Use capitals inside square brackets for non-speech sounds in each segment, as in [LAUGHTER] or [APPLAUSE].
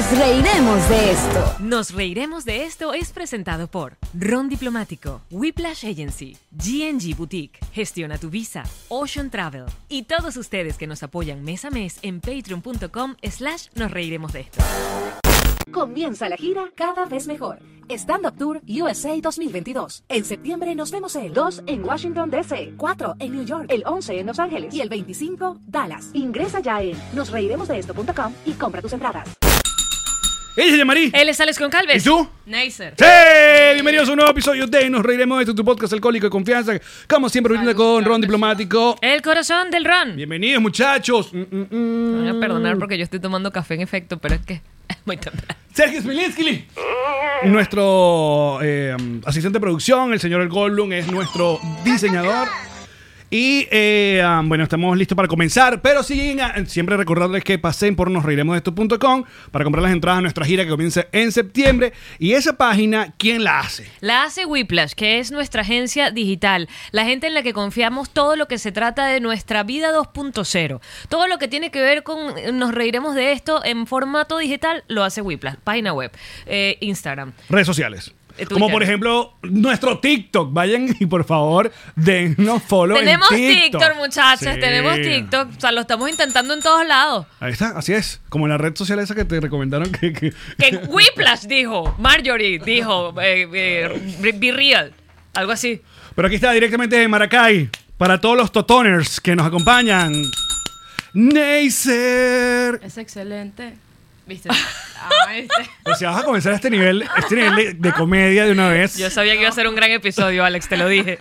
Nos reiremos de esto. Nos reiremos de esto es presentado por Ron Diplomático, Whiplash Agency, GNG Boutique, Gestiona tu Visa, Ocean Travel y todos ustedes que nos apoyan mes a mes en patreon.com slash nos reiremos de esto. Comienza la gira cada vez mejor. Stand Up Tour USA 2022. En septiembre nos vemos el 2 en Washington DC, 4 en New York, el 11 en Los Ángeles y el 25 Dallas. Ingresa ya en nosreiremosdeesto.com y compra tus entradas. Ella es Yamari. Él es Alex Concalves. ¿Y tú? Neisser. ¡Sí! Bienvenidos a un nuevo episodio de Nos Reiremos de esto, tu podcast alcohólico de confianza. Como siempre, ahorita con Ron Diplomático. El corazón del Ron. Bienvenidos, muchachos. Mm, mm, mm. Me voy a perdonar porque yo estoy tomando café en efecto, pero es que es muy temprano. Sergio Smilinski. Nuestro eh, asistente de producción, el señor El Goldblum, es nuestro diseñador. Y eh, um, bueno, estamos listos para comenzar. Pero siguen, a- siempre recordarles que pasen por nosreiremosdeesto.com para comprar las entradas a nuestra gira que comienza en septiembre. Y esa página, ¿quién la hace? La hace Whiplash, que es nuestra agencia digital, la gente en la que confiamos todo lo que se trata de nuestra vida 2.0. Todo lo que tiene que ver con eh, nos reiremos de esto en formato digital lo hace Whiplash, página web, eh, Instagram. Redes sociales. Twitter. Como por ejemplo, nuestro TikTok. Vayan y por favor, dennos follow Tenemos en TikTok, TikTok. muchachos, Sí. tenemos TikTok, o sea, lo estamos intentando en todos lados. Ahí está, así es. Como la red social esa que te recomendaron que... que- Que [LAUGHS] Whiplash dijo, Marjorie dijo, eh, eh, be real, algo así. Pero aquí está directamente de Maracay. Para todos los totoners que nos acompañan. Neisser. Es excelente. ¿Viste? Ah, ¿viste? [LAUGHS] O sea, vas a comenzar este nivel, este nivel de, de comedia de una vez. Yo sabía que iba a ser un gran episodio, Alex, te lo dije.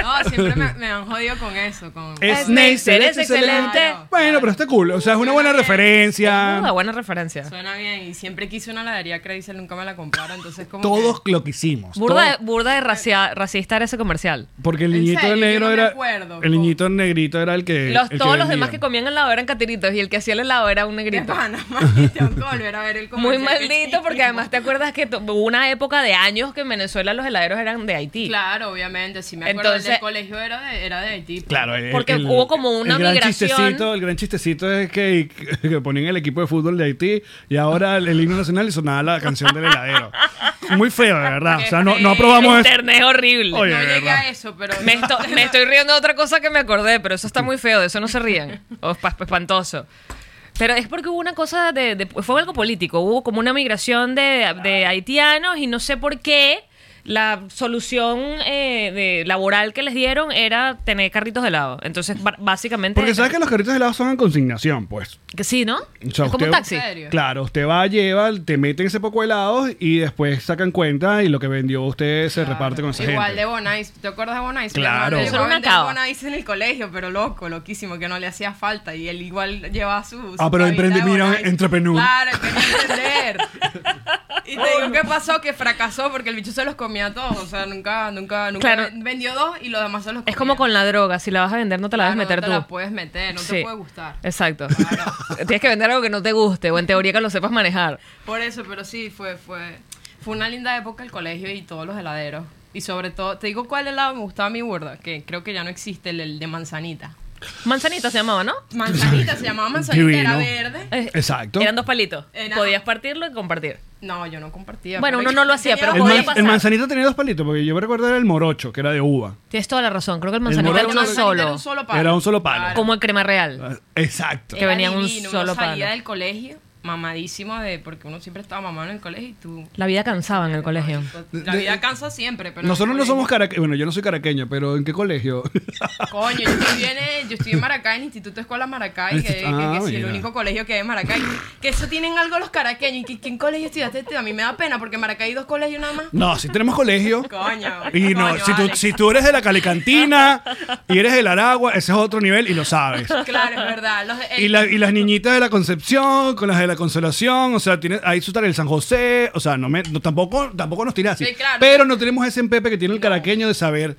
No, siempre me, me han jodido con eso. Con... Es Neisser, es excelente. Bueno, pero está cool. O sea, es una buena referencia. Una buena referencia. Suena bien. Y siempre quise una heladería Crazy, nunca me la compraron. Entonces, como. Todos lo que hicimos. Burda, de, Todo- burda de racia- racista era ese comercial. Porque el ¿En niñito serio? negro no me era. acuerdo. El niñito negrito era el que. Los, el todos los demás que comían helado eran catiritos y el que hacía el helado era un De negrito. pana, man, [LAUGHS] tengo que volver a ver el Muy maldito porque además te acuerdas que hubo una época de años que en Venezuela los heladeros eran de Haití. Claro, obviamente. Si me acuerdo Entonces- del colegio era de, era de Haití. Claro, el- Porque el- hubo como una el gran migración. Chistecito, el gran chistecito es que, [LAUGHS] que ponían el equipo de fútbol de Haití y ahora el, el himno nacional y sonaba la canción del heladero. Muy feo, de verdad. O sea, no, no aprobamos eso. Internet es horrible. Oye, No llegué a eso, pero. Me, esto- me estoy riendo de otra cosa que me acordé, pero eso está muy feo, de eso no se rían. O es pa- espantoso. Pero es porque hubo una cosa de, de- Fue algo político. Hubo como una migración de, de haitianos y no sé por qué la solución eh, de, laboral que les dieron era tener carritos de helado. Entonces, básicamente. Porque sabes que los carritos de helado son en consignación, pues. Que sí, ¿no? O sea, es como un taxi. Claro, usted va, lleva, te meten ese poco de helados y después sacan cuenta y lo que vendió usted se reparte con esa Igual gente. de Bonais. ¿Te acuerdas de Bonais? Claro. Una cava. Bonais en el colegio, pero loco, loquísimo, que no le hacía falta. Y él igual llevaba su. su Ah, pero de mira, entrepreneur. Claro, quería emprender. [LAUGHS] Y te digo qué pasó, que fracasó porque el bicho se los comía todos. O sea, nunca, nunca, nunca Claro. vendió dos y los demás se los comía. Es como con la droga. Si la vas a vender, no te la Claro, debes meter no tú. te la puedes meter, no Sí. te puede gustar. Exacto. [LAUGHS] Tienes que vender algo que no te guste o en teoría que lo sepas manejar. Por eso, pero sí, fue, fue, fue una linda época el colegio y todos los heladeros. Y sobre todo, te digo cuál helado me gustaba a mí, burda, que creo que ya no existe, el, el de manzanita. Manzanita se llamaba, ¿no? Manzanita, se llamaba manzanita, era verde. Eh, Exacto. Eran dos palitos. Era- Podías partirlo y compartir. No, yo no compartía. Bueno, pero uno no lo hacía, tenía pero El, dos podía man- palitos. pasar. el manzanito tenía dos palitos, porque yo me recuerdo era el morocho, que era de uva. Tienes toda la razón. Creo que el manzanita era uno manzanita solo. Era un solo palo. Era un solo palo. Claro. Como el crema real. Exacto. Que venía en un divino, solo uno salía palo. del colegio mamadísimo de porque uno siempre estaba mamado en el colegio y tú La vida cansaba en el colegio. la vida cansa siempre pero en Nosotros no somos caraqueños. Bueno, yo no soy caraqueño, pero ¿en qué colegio? [LAUGHS] coño yo estoy en, yo estoy en Maracay en el Instituto Escuela Maracay que, que- Ah, que sí, el único colegio que hay en Maracay que eso tienen algo los caraqueños y que ¿quién colegio estudiaste tú? a mí me da pena porque en Maracay hay dos colegios nada más no, si tenemos colegio. [LAUGHS] coño Y no, coño, si tú, si tú eres de la Calicantina y eres del Aragua, ese es otro nivel y lo sabes. claro es verdad los- el- Y, la- y las niñitas de la Concepción, con las de la Consolación, o sea, tiene, ahí su el San José, o sea, no me, no, tampoco, tampoco nos tiras así. Sí, claro. Pero no tenemos ese empepe que tiene el caraqueño de saber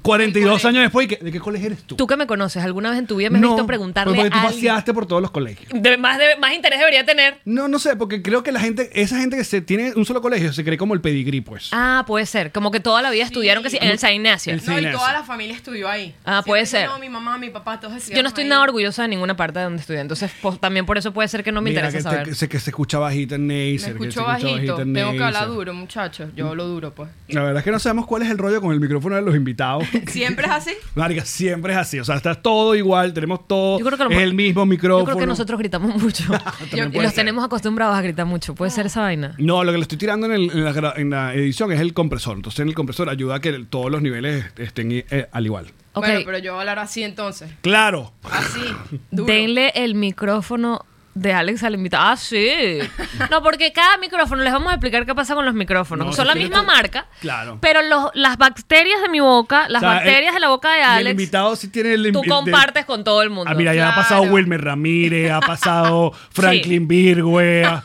42 años después, ¿y qué- ¿de qué colegio eres tú? Tú que me conoces, ¿alguna vez en tu vida me has no, visto preguntarle porque tú a alguien? paseaste por todos los colegios. De- más, de- más interés debería tener. No, no sé, porque creo que la gente, esa gente que se tiene un solo colegio se cree como el pedigrí, pues. Ah, puede ser. Como que toda la vida estudiaron que sí, en el San Ignacio. El- no, y toda la familia estudió ahí Ah, puede Siempre, ser. no mi mamá mi papá todos Yo no estoy ahí. nada orgullosa de ninguna parte de donde estudié. Entonces, pues, también por eso puede ser que no me Mira, interesa que, saber. te- sé que se escucha bajita en me Neisser. que se escucho escucha bajito en tengo que hablar Neisser. duro muchachos yo hablo duro pues La verdad es que no sabemos cuál es el rollo con el micrófono de los invitados. [LAUGHS] siempre es así Marica, siempre es así. O sea, está todo igual, tenemos todo. Yo creo que lo es el mismo micrófono. Yo creo que nosotros gritamos mucho. [LAUGHS] Y puede los ser. tenemos acostumbrados a gritar mucho. ¿Puede ser esa vaina? No, lo que le estoy tirando en, el- en la, gra- en la edición es el compresor. Entonces, en el compresor ayuda a que el- todos los niveles estén eh, al igual. Ok. bueno pero yo voy a hablar así entonces Claro. así [LAUGHS] duro Denle el micrófono de Alex al invitado. Ah, sí. No, porque cada micrófono, les vamos a explicar qué pasa con los micrófonos. No, Son si la misma tú- marca. Claro. Pero los, las bacterias de mi boca, las O sea, bacterias el- de la boca de y El Alex, invitado sí tiene el. tú compartes con todo el mundo. Ah, mira, ya ha pasado Wilmer Ramírez, ha pasado [LAUGHS] Franklin Virgüe, [LAUGHS] ha,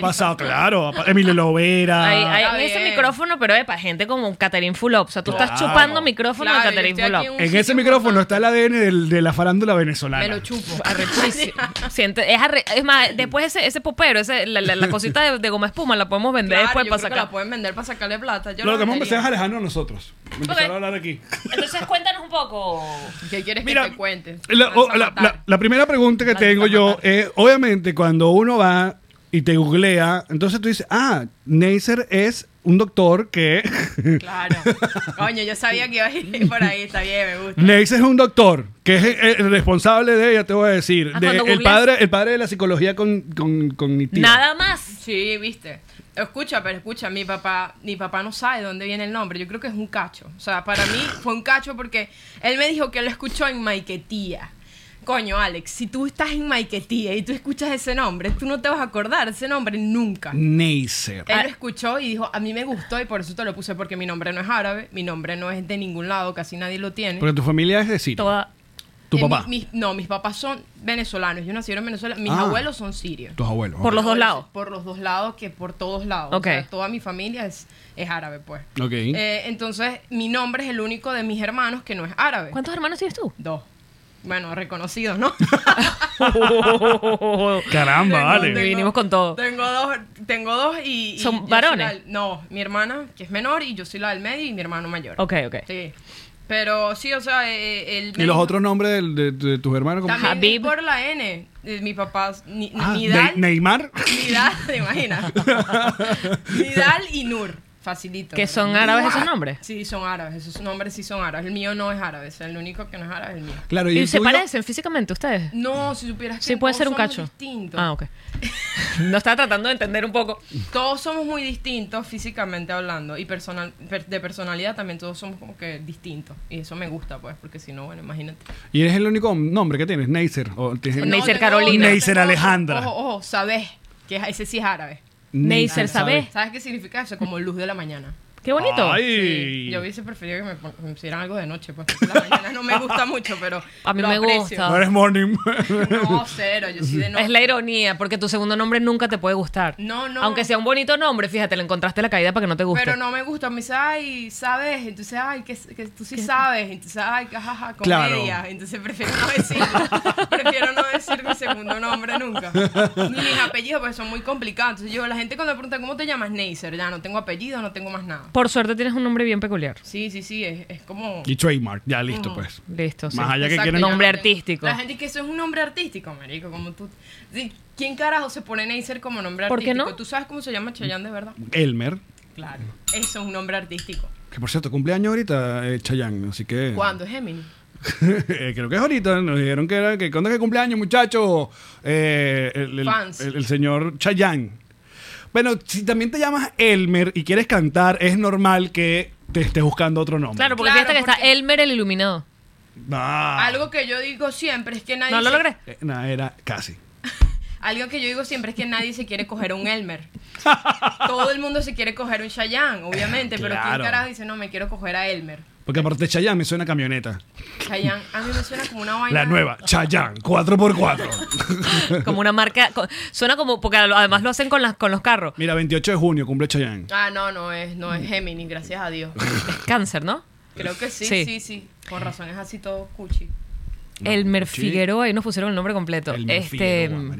pasado, claro, Emilio Lovera. Hay, ese micrófono, pero es para gente como Catherine Fulop. O sea, tú estás chupando micrófono Claro, de Catherine Fulop. en En ese micrófono está el ADN del- de la farándula venezolana. me lo chupo Arrechísimo. Es, arre- es más, después ese, ese popero, ese, la, la- la [LAUGHS] cosita de, de goma espuma, la podemos vender Claro, después yo para creo que sacar. la pueden vender para sacarle plata yo Lo que vamos a empezar es alejarnos a nosotros. Empezar Ok. a hablar aquí. Entonces, cuéntanos un poco. ¿qué quieres Mira, que te cuente? La, Vas a o- la- matar. la- la primera pregunta que tengo yo es, obviamente, cuando uno va y te googlea, entonces tú dices, ah, Neisser es un doctor que... [LAUGHS] Claro. Coño, yo sabía que iba a ir por ahí. Está bien, me gusta. Neisser es un doctor, que es el, el responsable de, ya te voy a decir, Ah, de- el, googleas- padre, el padre de la psicología con, con, cognitiva. Nada más. Sí, viste. Escucha, pero escucha, mi papá, mi papá no sabe de dónde viene el nombre. Yo creo que es un cacho. O sea, para mí fue un cacho porque él me dijo que lo escuchó en Maiquetía. Coño, Alex, si tú estás en Maiquetía y tú escuchas ese nombre, tú no te vas a acordar de ese nombre nunca. Neisser. Él lo escuchó y dijo, a mí me gustó y por eso te lo puse porque mi nombre no es árabe, mi nombre no es de ningún lado, casi nadie lo tiene. Porque tu familia es de Siria. Toda. Tu Eh, papá. mi- mis- no, mis papás son venezolanos. Yo nací en Venezuela. Mis Ah. abuelos son sirios. Tus abuelos. Por los dos lados. Por los dos lados, que por todos lados. Ok. O sea, toda mi familia es, es árabe, pues. Ok. Eh, entonces, mi nombre es el único de mis hermanos que no es árabe. ¿Cuántos hermanos tienes tú? Dos. Bueno, reconocidos, ¿no? [LAUGHS] Caramba, Tengo- vale. tengo- Vinimos con todo. Tengo dos, tengo dos y... y ¿Son varones? la- no, mi hermana, que es menor, y yo soy la del medio, y mi hermano mayor. Ok, ok. Sí. Pero sí, o sea, eh, él... me ¿Y los otros nombres de, de tus hermanos? ¿cómo? También Habib. por la N. Eh, Mi papá, ni, Ah, Nidal, Ne- Neymar. Nidal, ¿te [LAUGHS] imaginas? [LAUGHS] Nidal y Nur, facilito. ¿Que son árabes esos nombres? Sí, son árabes, esos nombres sí son árabes. El mío no es árabe, o sea, el único que no es árabe es el mío. Claro, y, ¿Y el se tuyo? parecen físicamente ustedes? No, si supieras que Sí, puede todos ser un somos cacho. distintos. Ah, ok. No estaba tratando de entender un poco. Todos somos muy distintos físicamente hablando y personal, per- de personalidad también todos somos como que distintos. Y eso me gusta, pues, porque si no, bueno, imagínate. ¿Y eres el único nombre que tienes? Neisser. O tienes- No, Neisser tengo Carolina. Neisser. Alejandra. Ojo, ojo, sabes, que es- ese sí es árabe. Neisser, ¿sabes? ¿Sabes qué significa eso? Como luz de la mañana. Qué bonito. Ay. Sí, yo hubiese preferido que me, pusieran algo de noche, pues porque la mañana no me [LAUGHS] gusta mucho, pero A mí lo me aprecio. gusta. No eres morning. No, cero, yo sí de noche. Es la ironía, porque tu segundo nombre nunca te puede gustar. No, no. Aunque sea un bonito nombre, fíjate, le encontraste la caída para que no te guste. Pero no me gusta, me dice, ay, ¿sabes? Entonces, ay, que, que tú sí sabes. Entonces, ay, jajaja, Claro. comedia. Entonces, prefiero no decirlo. [LAUGHS] prefiero no decir mi segundo nombre nunca. Ni mis apellidos, porque son muy complicados. Entonces, yo, la gente cuando me pregunta, ¿cómo te llamas? Neisser. Ya no tengo apellido, no tengo más nada. Por suerte tienes un nombre bien peculiar. Sí, sí, sí, es, es como... y trademark. Ya, listo, pues. Listo, sí. Más allá que Exacto, quieren... ya Nombre no tengo- artístico. La gente que eso es un nombre artístico, marico, como tú. Sí, ¿Quién carajo se pone Neisser como nombre ¿Por qué artístico? no? ¿Tú sabes cómo se llama Chayanne de verdad? Elmer. Claro. Eso es un nombre artístico. Que por cierto, cumpleaños ahorita eh, Chayanne, así que... ¿Cuándo? ¿Es Gemini? [LAUGHS] Eh, Creo que es ahorita. Nos dijeron que era que cuando es que cumpleaños, muchacho. Eh, el, el- Fans. el- el señor Chayanne. Bueno, si también te llamas Elmer y quieres cantar, es normal que te estés buscando otro nombre. Claro, porque Claro, fíjate que está porque- Elmer el iluminado. Ah. Algo que yo digo siempre es que nadie. No lo se- logré. Eh, no, era casi. [LAUGHS] Algo que yo digo siempre es que nadie se quiere coger un Elmer. [LAUGHS] Todo el mundo se quiere coger un Chayanne, obviamente, pero Claro. ¿quién carajo dice, no, me quiero coger a Elmer? Porque aparte de Chayanne me suena camioneta. Chayanne, a mí me suena como una vaina. La nueva, Chayanne, 4x4. [LAUGHS] Como una marca. Suena como. Porque además lo hacen con, las, con los carros. Mira, 28 de junio cumple Chayanne. Ah, no, no es, no es Géminis, gracias a Dios. Es cáncer, ¿no? Creo que sí, Sí. sí, sí. Con razón es así todo cuchi. Elmer sí. Figueroa, y nos pusieron el nombre completo. El este. Figueroa,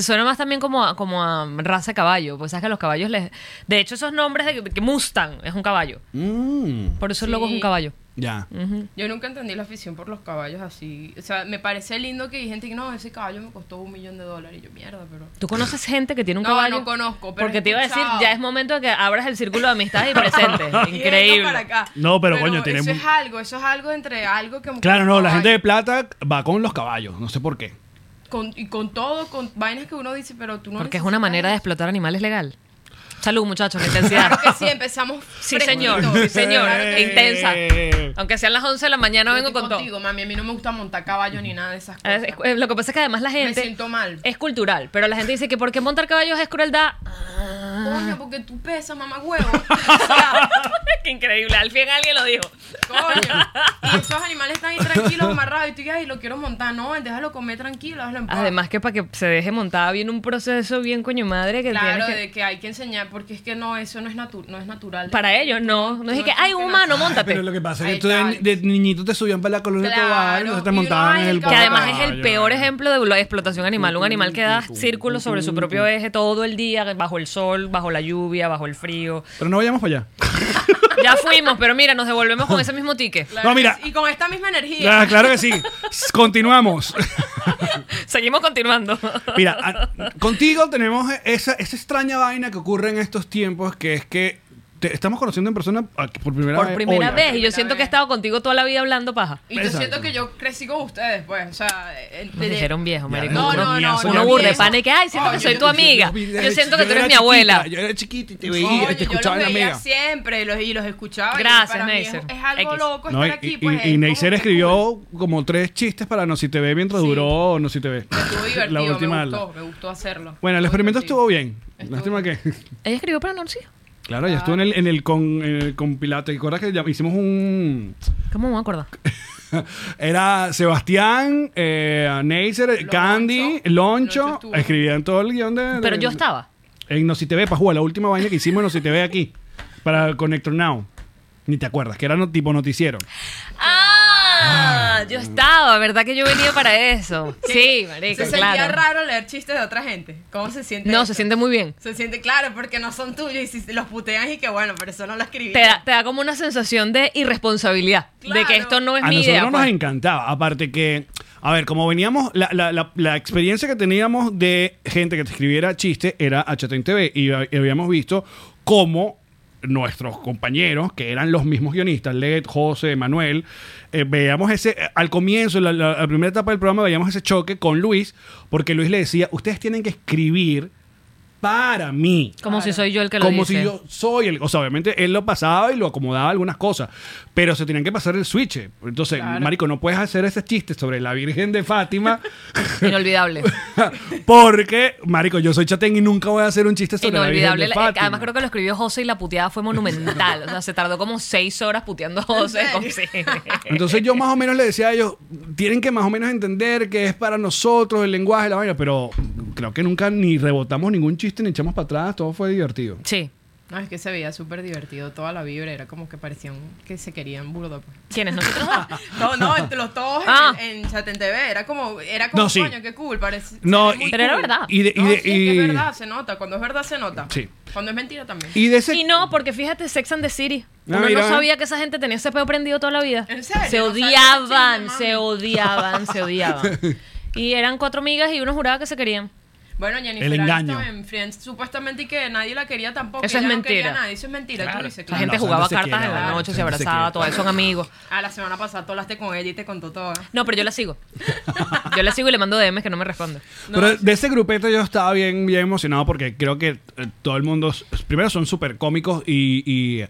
Suena más también como a, como a raza de caballo. Pues sabes que a los caballos les. De hecho, esos nombres de que Mustang es un caballo. Mm, Por eso el Sí. logo es un caballo. ya. Ujú. Yo nunca entendí la afición por los caballos así. O sea, me parece lindo que hay gente que no, ese caballo me costó un millón de dólares. Y yo, mierda, pero. ¿Tú conoces gente que tiene un No, caballo? no conozco, pero Porque he te iba a decir, escuchado. ya es momento de que abras el círculo de amistades y [LAUGHS] presentes. Venga Increíble. para acá. No, pero, coño, tiene Eso mu- es algo, eso es algo entre algo que. Claro, no, la gente de plata va con los caballos, no sé por qué. Con, y con todo, con vainas que uno dice, pero tú no. Porque es una manera de explotar animales legal. Salud, muchachos, la intensidad. Claro que sí, empezamos. Sí, señor, sí, señor. Sí. Intensa. Aunque sean las 11 de la mañana, Yo vengo estoy con todo. contigo, mami. A mí no me gusta montar caballo ni nada de esas Es- cosas. es- lo que pasa es que además la me gente siento mal. es cultural, pero la gente dice que porque montar caballos es crueldad. Coño, porque tú pesas, mamá huevo. [LAUGHS] O sea, [LAUGHS] Qué increíble, al fin alguien lo dijo. coño. [LAUGHS] Y esos animales están ahí tranquilos, amarrados. Y tú dices, ay, lo quiero montar. No, déjalo comer tranquilo, déjalo en paz. Además que para que se deje montada viene un proceso bien coño madre que Claro, tienes que... de que hay que enseñar, porque es que no, eso no es, natu- no es natural. Para ellos no, no es No que, es ay, que humano, montate. Pero lo que pasa es que Ahí tú de, niñito te subían para la colonia Claro, de Tobar, te y uno, montaban ay, en el el Que además es el peor ejemplo de la explotación animal. Un animal que da círculos sobre su propio eje todo el día, bajo el sol, bajo la lluvia, bajo el frío. Pero no vayamos para allá. [LAUGHS] Ya fuimos, pero mira, nos devolvemos con ese mismo ticket. Claro No, mira. sí, Y con esta misma energía. Ah, claro que sí. [LAUGHS] Continuamos. Seguimos continuando. Mira, a- contigo tenemos esa, esa extraña vaina que ocurre en estos tiempos, que es que te estamos conociendo en persona por primera Por vez. primera hoy. vez. Y yo Primera siento que he estado contigo toda la vida hablando paja. Y yo siento que yo crecí con ustedes, pues. O sea, eh, Me dijeron viejo, marico. No, Uno- no, no. Uno Uno no, burde pana y que, ay, siento que soy yo- tu amiga. Yo siento que tú eres mi abuela. Yo era chiquita y te veía, y te yo los escuchaba en la siempre los, y los escuchaba. Gracias, Neisser. Es, algo loco estar aquí, y- pues. y Neisser escribió como tres chistes para No Si Te Ve mientras duró No Si Te Ve. cool. Estuvo [LAUGHS] divertido, la última. me gustó, me gustó hacerlo. Bueno, el experimento estuvo bien. Lástima que. [LAUGHS] Ella escribió para Norcia. Claro, ya estuvo en el, en el, con, en el compilado. ¿Te acuerdas que ya hicimos un. ¿Cómo me acuerdo? [LAUGHS] Era Sebastián, eh, Neisser, Loncho. Candy, Loncho. Escribían todo el guion de. de- Pero yo estaba. En No Si Te Ve, para jugar la última vaina que hicimos en No Si Te Ve aquí. Para Connector Now. Ni te acuerdas, que era no- tipo noticiero. Ah, yo estaba, ¿verdad que yo venía para eso? Sí, marica, Se sentía claro. raro leer chistes de otra gente. ¿Cómo se siente? No, eso? se siente muy bien. Se siente claro porque no son tuyos y si los putean y que bueno, pero eso no lo escribí. Te da, te da como una sensación de irresponsabilidad. De que esto no es a mi nosotros idea. nos pues. encantaba. Aparte que, a ver, como veníamos, la, la- la- la experiencia que teníamos de gente que te escribiera chiste era HT TV y, y habíamos visto cómo nuestros compañeros, que eran los mismos guionistas, Led, José, Manuel, eh, veíamos ese, al comienzo, la- la primera etapa del programa, veíamos ese choque con Luis, porque Luis le decía, ustedes tienen que escribir para mí. Como si soy yo el que lo Como dice. si yo soy el. O sea, obviamente él lo pasaba y lo acomodaba algunas cosas. Pero se tenían que pasar el switch. Entonces, Claro. Marico, no puedes hacer ese chiste sobre la Virgen de Fátima. [LAUGHS] Inolvidable. [LAUGHS] porque, Marico, yo soy chatén y nunca voy a hacer un chiste sobre la Virgen Inolvidable. de La- Fátima. Además, creo que lo escribió José y la puteada fue monumental. O sea, se tardó como seis horas puteando a José. [LAUGHS] Entonces yo más o menos le decía a ellos, tienen que más o menos entender que es para nosotros el lenguaje, la vaina, pero creo que nunca ni rebotamos ningún chiste ni echamos para atrás, todo fue divertido. Sí. No, es que se veía súper divertido. Toda la vibra era como que parecían que se querían burdo. Pues. ¿Quiénes? ¿Nosotros? [LAUGHS] No, no, entre los todos en- Ah. en, Chat en TV. Era como, era como No, sí. coño, qué cool. Parece, No, y- Pero era verdad. Y de, y No, de- sí, es que y- es verdad, se nota. Cuando es verdad, se nota. Sí. Cuando es mentira también. y de ese Y no, porque fíjate, Sex and the City. Ah, Uno no sabía que esa gente tenía ese peo prendido toda la vida. ¿En serio? Se odiaban, se odiaban, [LAUGHS] se odiaban. Y eran cuatro amigas y uno juraba que se querían. Bueno, Jennifer El engaño. Aniston en Friends supuestamente y que nadie la quería tampoco. Eso es mentira. nadie. Eso es mentira. tú Claro. dices, La gente jugaba cartas en quiere, la claro, noche, se se abrazaba, todas son amigos. Ah, la semana pasada tú hablaste con ella y te contó todo. No, pero yo la sigo. Yo la sigo y le mando DMs que no me responde. Pero de ese grupete yo estaba bien, bien emocionado porque creo que eh, todo el mundo, primero son súper cómicos y, y, eh,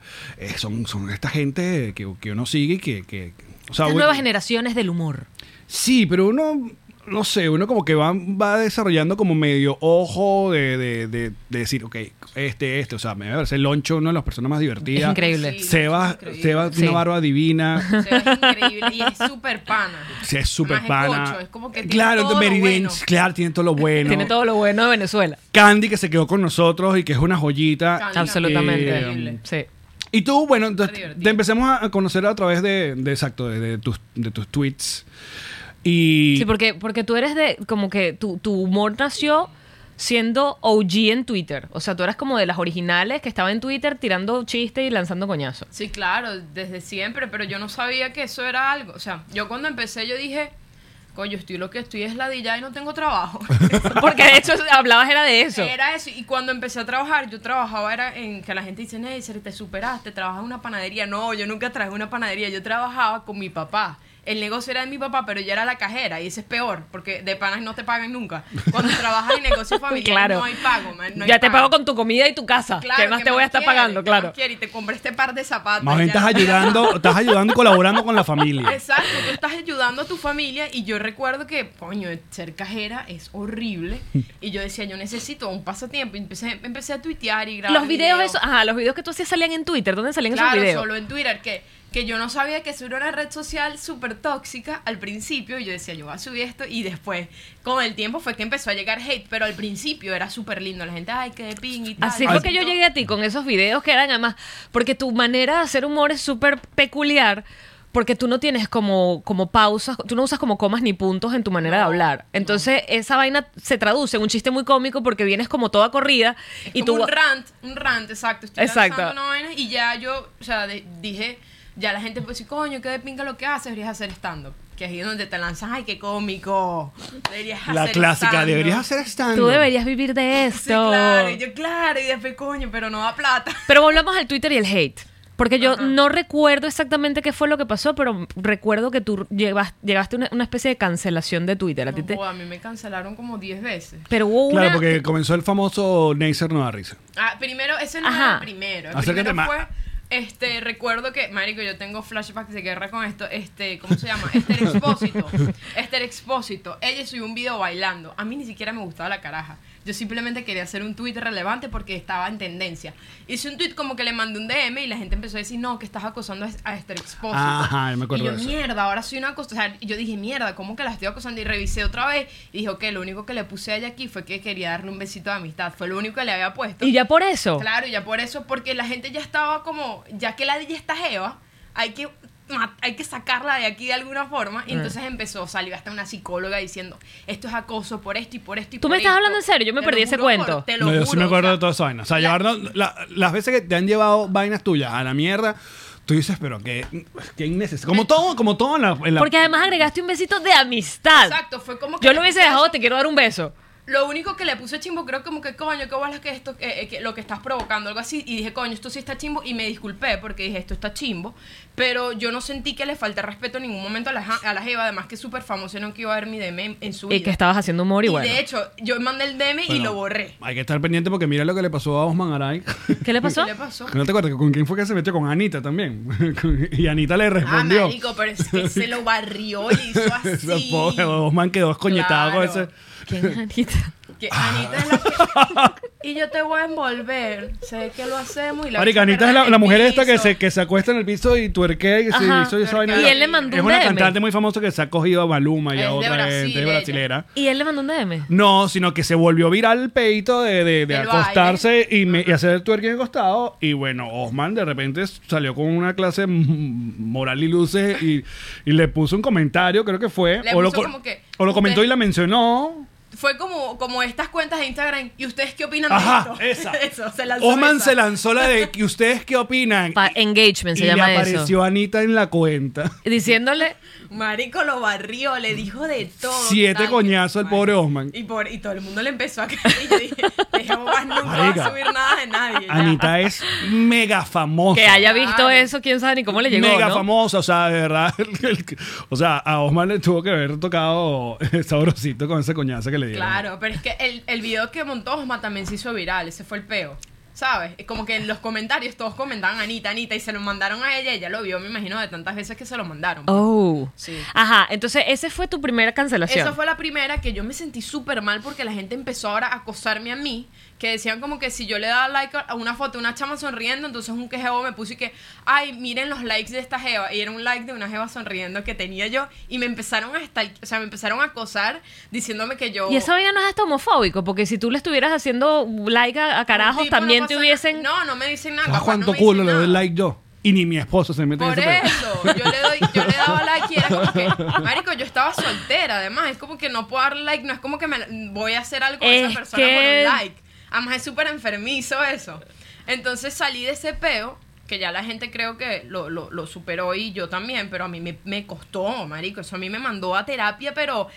son, son esta gente que, que uno sigue y que... que o sea, nuevas generaciones del humor. Sí, pero uno, no sé, uno como que va, va desarrollando como medio ojo de, de, de- de decir, ok, este, este, o sea, me parece Loncho una de las personas más divertidas. Es increíble. Sí, Seba, es increíble. Seba tiene Sí. una barba divina. O sea, es increíble y es súper pana. Sí, es súper pana. es como que tiene claro, todo lo bueno. claro, tiene todo lo bueno. Tiene todo lo bueno de Venezuela. Candy que se quedó con nosotros y que es una joyita. Candy. Absolutamente. Increíble. Sí. Y tú, bueno, te, divertido. te empecemos a a conocer a través de, de exacto, de, de tus, de tus tweets. Y Sí, porque, porque tú eres de, como que tu, tu humor nació siendo OG en Twitter. O sea, tú eras como de las originales que estaba en Twitter tirando chistes y lanzando coñazos. Sí, claro, desde siempre, pero yo no sabía que eso era algo. O sea, yo cuando empecé yo dije, coño, estoy lo que estoy es ladilla y no tengo trabajo. [LAUGHS] Porque de hecho hablabas era de eso. Era eso. Y cuando empecé a trabajar, yo trabajaba era en que la gente dice, Neisser, te superaste, trabajas en una panadería. No, yo nunca trabajé en una panadería, yo trabajaba con mi papá. El negocio era de mi papá, pero yo era la cajera y ese es peor, porque de panas no te pagan nunca. Cuando trabajas en negocios familiares [LAUGHS] Claro. no hay pago, man, no hay ya te pago. pago con tu comida y tu casa. Claro, que más te voy a estar pagando, ¿Qué claro. más? Y te compré este par de zapatos. más bien estás ayudando, estás ayudando y colaborando con la familia. Exacto, tú estás ayudando a tu familia y yo recuerdo que, coño, ser cajera es horrible y yo decía, yo necesito un pasatiempo y empecé, empecé a tuitear y grabar Los videos, videos. esos, ajá, los videos que tú hacías salían en Twitter. ¿Dónde salían Claro, esos videos? solo en Twitter, que, que yo no sabía que eso era una red social súper tóxica al principio. Y yo decía, yo voy a subir esto. Y después, con el tiempo, fue que empezó a llegar hate. Pero al principio era súper lindo. La gente, ay, qué de ping y tal. Así fue que yo llegué a ti con esos videos que eran además, porque tu manera de hacer humor es súper peculiar, porque tú no tienes como, como pausas, tú no usas como comas ni puntos en tu manera de hablar. Entonces esa vaina se traduce en un chiste muy cómico porque vienes como toda corrida y como tú... un rant, un rant, exacto. Estoy Exacto. una vaina y ya yo, o sea, de- dije, ya la gente pues, coño, qué de pinga lo que haces, deberías hacer stand-up. Que es ahí donde te lanzas, ay, qué cómico. Deberías La hacer clásica, stand-up". deberías hacer stand Tú deberías vivir de Sí, esto. claro, y yo, claro, y después, coño, pero no da plata. [LAUGHS] Pero volvamos al Twitter y el hate. Porque yo Ajá. no recuerdo exactamente qué fue lo que pasó, pero recuerdo que tú llevas- llegaste a una, una especie de cancelación de Twitter. A ti te- a mí me cancelaron como 10 veces. pero hubo una... Claro, porque comenzó el famoso Neisser no da risa. Ah, primero, ese no Ajá. era el primero. El Acércate primero más. Este, recuerdo que, marico, yo tengo flashbacks de guerra con esto, este, ¿cómo se llama? Esther Expósito. [LAUGHS] Esther Expósito. Ella subió un video bailando. A mí ni siquiera me gustaba la caraja. Yo simplemente quería hacer un tweet relevante porque estaba en tendencia. Hice un tweet como que le mandé un DM y la gente empezó a decir, no, que estás acosando a- Esther Expósito. Ajá, yo me acuerdo y yo, de eso. mierda, ahora soy una cosa. O sea, yo dije, mierda, ¿cómo que la estoy acosando? Y revisé otra vez y dije, ok, lo único que le puse a ella aquí fue que quería darle un besito de amistad. Fue lo único que le había puesto. Y ya por eso. Claro, ya por eso, porque la gente ya estaba como, ya que la ella está jeva, hay que, hay que sacarla de aquí de alguna forma. Mm. Y entonces empezó, salió hasta una psicóloga diciendo, esto es acoso por esto y por esto y ¿Tú por me estás esto". hablando en serio? Yo me Te perdí lo ese cuento. por- te lo No, yo juro, sí me acuerdo o sea, de toda esa vaina. O sea, la- llevarnos, la- las veces que te han llevado vainas tuyas a la mierda, tú dices, pero qué, qué innecesario. Como todo, como todo en la... en la- Porque además agregaste un besito de amistad. Exacto, fue como que Yo lo hubiese dejado, te quiero dar un beso. Lo único que le puse chimbo, creo como que coño, qué bolas que esto, eh, que lo que estás provocando, algo así. Y dije, coño, esto sí está chimbo. Y me disculpé porque dije, esto está chimbo. Pero yo no sentí que le falta respeto en ningún momento a la, a la Jeva. Además, que es súper famoso, no que iba a ver mi DM en, en su vida. Y que estabas haciendo humor y, Y bueno. de hecho, yo mandé el DM y lo borré. Hay que estar pendiente porque mira lo que le pasó a Osman Aray. ¿Qué le pasó? ¿Qué le pasó? ¿No te acuerdas con quién fue que se metió? Con Anita también. [LAUGHS] y Anita le Ah, respondió. marico, pero es que se lo barrió y hizo [LAUGHS] así. pobre Osman quedó escoñetado con ese. ¿Quién es Anita? Que Anita es la que... Y yo te voy a envolver. Sé que lo hacemos y la Marica, Anita es la, la mujer esta que se, que se acuesta en el piso y tuerquea y se Ajá. hizo esa vaina. Y él le mandó Es un una DM. cantante muy famosa que se ha cogido a Maluma y Es a de otra Brasil, gente ella. brasilera. Y él le mandó un DM. No, sino que se volvió viral el peito de, de, de Del acostarse y, me- y hacer el twerking acostado. Y bueno, Osman de repente salió con una clase moral y luces y, y le puso un comentario, creo que fue. Le o, lo, puso co- como que, o lo comentó usted- y la mencionó. Fue como, como estas cuentas de Instagram. ¿Y ustedes qué opinan Ajá, de esa. [LAUGHS] Eso, se lanzó Osman esa. se lanzó la de que ustedes qué opinan. Pa- engagement y se le llama apareció eso. Anita en la cuenta. Diciéndole, Marico lo barrió, le dijo de todo. Siete coñazos al pobre Osman. Y, por, y todo el mundo le empezó a caer. Y yo dije, dije, más nunca va a subir nada de nadie. ya. Anita es mega famosa. que haya visto Claro. eso, quién sabe ni cómo le llegó, mega ¿no? famosa, o sea, de verdad. [LAUGHS] el- o sea, a Osman le tuvo que haber tocado [LAUGHS] sabrosito con ese coñazo que le dieron. Claro, pero es que el, el video que montó Osma también se hizo viral, ese fue el peo. ¿Sabes? Es como que en los comentarios todos comentaban Anita, Anita, y se lo mandaron a ella, ella lo vio, me imagino, de tantas veces que se lo mandaron. Oh. Sí. Ajá, entonces ese fue tu primera cancelación. Esa fue la primera que yo me sentí súper mal porque la gente empezó ahora a acosarme a mí. Que decían como que si yo le daba like a una foto de una chama sonriendo, entonces un quejeo me puse y que, ay, miren los likes de esta jeva. Y era un like de una jeva sonriendo que tenía yo. Y me empezaron a estar, o sea, me empezaron a acosar diciéndome que yo. Y esa vaina no es hasta homofóbico, porque si tú le estuvieras haciendo like a, a carajos, no también te hubiesen... No, no me dicen nada. ¿Sabes capaz no cuánto culo le doy like yo? Y ni mi esposo se mete Por en ese pedo. eso, yo le, doy, yo le daba [LAUGHS] like y era como que, marico, yo estaba soltera, además, es como que no puedo darle like, no es como que me voy a hacer algo con Es esa persona que- por un like. Además es súper enfermizo eso. Entonces salí de ese peo, que ya la gente creo que lo, lo, lo superó y yo también, pero a mí me, me costó, marico, eso a mí me mandó a terapia, pero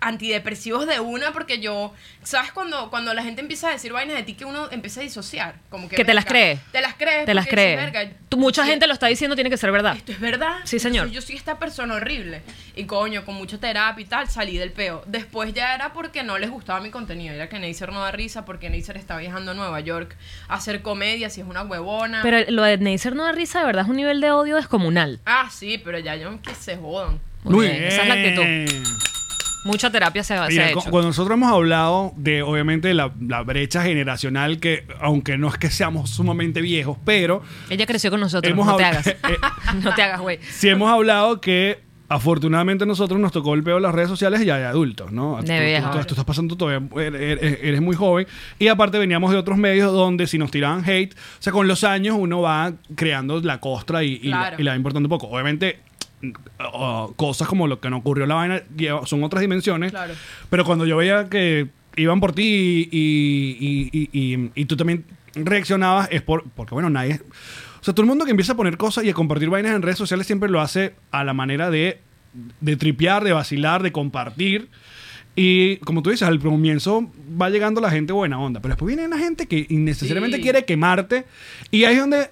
antidepresivos de una porque yo, ¿sabes cuando, cuando la gente empieza a decir vainas de ti que uno empieza a disociar? Como que, Que te las crees. Te las crees. Te las dices, crees. "Verga, Tú- mucha sí, gente lo está diciendo, tiene que ser verdad. esto es verdad. Sí, señor. Entonces, yo soy esta persona horrible. Y coño, con mucha terapia y tal, salí del peo. Después ya era porque no les gustaba mi contenido. Era que Neisser no da risa porque Neisser está viajando a Nueva York a hacer comedia, si es una huevona. Pero lo de Neisser no da risa, de verdad, es un nivel de odio descomunal. Ah, sí, pero ya yo que se jodan. Muy bien, esa es la actitud. Mucha terapia se, se Mira, ha cu- hecho. cuando nosotros hemos hablado de, obviamente, la, la brecha generacional, que aunque no es que seamos sumamente viejos, pero Ella creció con nosotros, no te hagas. [LAUGHS] eh, [LAUGHS] no te hagas, güey. sí hemos hablado que afortunadamente nosotros nos tocó el peo de las redes sociales ya de adultos, ¿no? De Tú- tú, tú estás pasando todavía, eres, eres- eres muy joven y aparte veníamos de otros medios donde si nos tiraban hate, o sea, con los años uno va creando la costra y, y, Claro. y la va importando un poco. Obviamente uh, cosas como lo que nos ocurrió en la vaina son otras dimensiones, Claro. pero cuando yo veía que iban por ti y, y- y- y- y tú también reaccionabas es por, porque bueno, nadie... O sea, todo el mundo que empieza a poner cosas y a compartir vainas en redes sociales siempre lo hace a la manera de, de tripear, de vacilar, de compartir. Y como tú dices, al comienzo va llegando la gente buena onda, pero después viene la gente que innecesariamente Sí. quiere quemarte. Y ahí es donde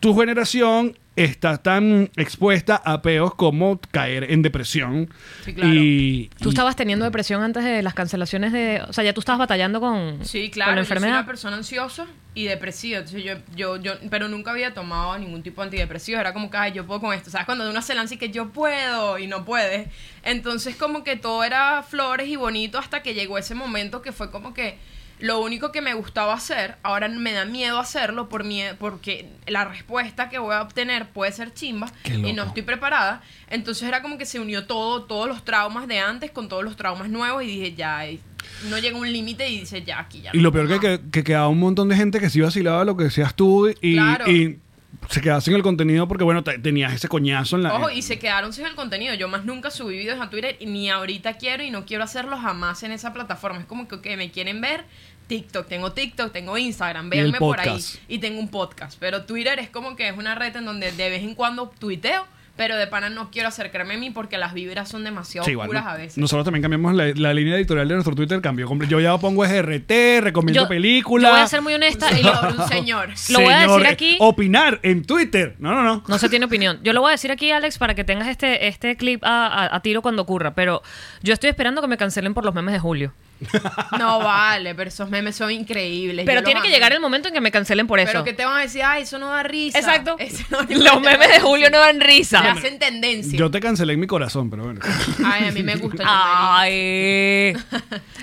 tu generación está tan expuesta a peos como caer en depresión. Sí, claro. Y, Tú y- estabas teniendo depresión antes de las cancelaciones de... O sea, ya tú estabas batallando con, Sí, con claro. la Yo soy enfermedad. una persona ansiosa y depresiva. Entonces yo, yo, yo, pero nunca había tomado ningún tipo de antidepresivo. Era como que, ay, yo puedo con esto. ¿Sabes? Cuando uno se lanza y que yo puedo y no puede. Entonces como que todo era flores y bonito hasta que llegó ese momento que fue como que lo único que me gustaba hacer, ahora me da miedo hacerlo por mie- porque la respuesta que voy a obtener puede ser chimba y no estoy preparada. Entonces era como que se unió todo, todos los traumas de antes con todos los traumas nuevos y dije, ya, no llega un límite y dice, ya, aquí ya. Y no lo peor puedo que, más". que, que quedaba un montón de gente que sí vacilaba lo que decías tú y, Claro. y se quedaba sin el contenido porque, bueno, te- tenías ese coñazo en la... Ojo, y se quedaron sin el contenido. Yo más nunca subí videos a Twitter y ni ahorita quiero y no quiero hacerlo jamás en esa plataforma. Es como que ok, me quieren ver TikTok, tengo TikTok, tengo Instagram, Y el véanme por ahí. podcast. Y tengo un podcast. Pero Twitter es como que es una red en donde de vez en cuando tuiteo, pero de pana no quiero acercarme a mí porque las vibras son demasiado Sí, oscuras a veces. Nosotros también cambiamos la, la línea editorial de nuestro Twitter, cambió. comple- Yo ya pongo SRT, recomiendo Yo- películas. Yo voy a ser muy honesta y lo, [LAUGHS] Señor, un señor. Lo voy a decir aquí. Opinar en Twitter. No, no, no. No se tiene opinión. Yo lo voy a decir aquí, Alex, para que tengas este, este clip a, a- a tiro cuando ocurra. Pero yo estoy esperando que me cancelen por los memes de Julio. No vale, pero esos memes son increíbles. Pero tiene que amo. llegar el momento en que me cancelen por eso. Pero que te van a decir, ay, eso no da risa. Exacto. No- [LAUGHS] Los memes de Julio no dan Se risa. hacen tendencia. Yo te cancelé en mi corazón, pero bueno. Ay, a mí me gusta. el Ay.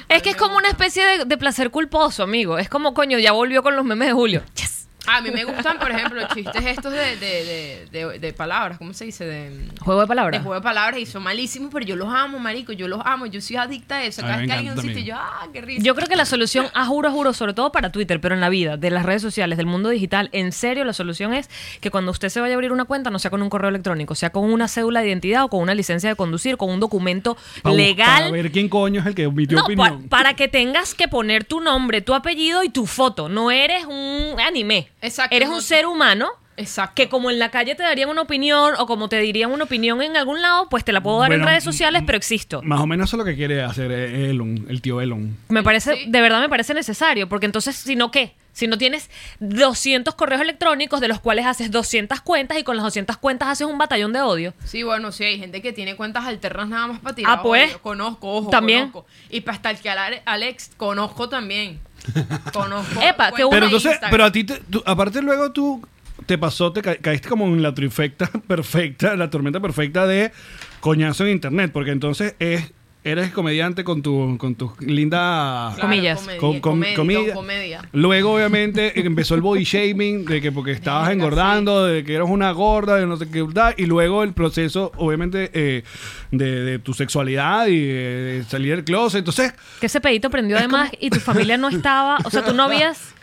es que es como una especie de, de placer culposo, amigo. Es como, coño, ya volvió con los memes de Julio. Yes. A mí me gustan, por ejemplo, los chistes estos de, de, de, de, de palabras, ¿cómo se dice? De, Juego de de palabras. juego de palabras y son malísimos, pero yo los amo, marico, yo los amo, yo soy adicta a eso. Cada vez que alguien encanta un sitio, también. yo, ah, qué risa. Yo creo que la solución, a juro, a juro, sobre todo para Twitter, pero en la vida, de las redes sociales, del mundo digital, en serio, la solución es que cuando usted se vaya a abrir una cuenta, no sea con un correo electrónico, sea con una cédula de identidad o con una licencia de conducir, con un documento Pa- legal. Para ver quién coño es el que emitió No, pa- opinión. para que tengas que poner tu nombre, tu apellido y tu foto. No eres un anime. Exacto, Eres un ser humano Exacto. que como en la calle te darían una opinión o como te dirían una opinión en algún lado, pues te la puedo dar Bueno, en redes sociales, pero existo. Más o menos eso es lo que quiere hacer Elon, el tío Elon. Me parece, Sí. de verdad me parece necesario, porque entonces, si no, ¿qué? Si no tienes 200 correos electrónicos de los cuales haces 200 cuentas y con las 200 cuentas haces un batallón de odio. Sí, bueno, sí, hay gente que tiene cuentas alternas nada más para tirar. Ah, pues. odio. Conozco, ojo, También. conozco. Y para stalkear a Alex, conozco también. [LAUGHS] Conozco. Epa, bueno. Pero entonces, Instagram. pero a ti, te- tú- aparte luego tú te pasó, te ca- caíste como en la trifecta [LAUGHS] perfecta, la tormenta perfecta de coñazo en internet, porque entonces es, eres comediante con tu, con tu linda... Claro, comillas. comedia, con- con- comedia, comida. comedia. Luego, obviamente, empezó el body shaming, de que porque estabas Venga, engordando, de que eras una gorda, de no sé qué, y luego el proceso, obviamente, eh, de, de tu sexualidad y de salir del closet. Entonces, Que ese pedito prendió además y tu familia no estaba, o sea, tú no habías...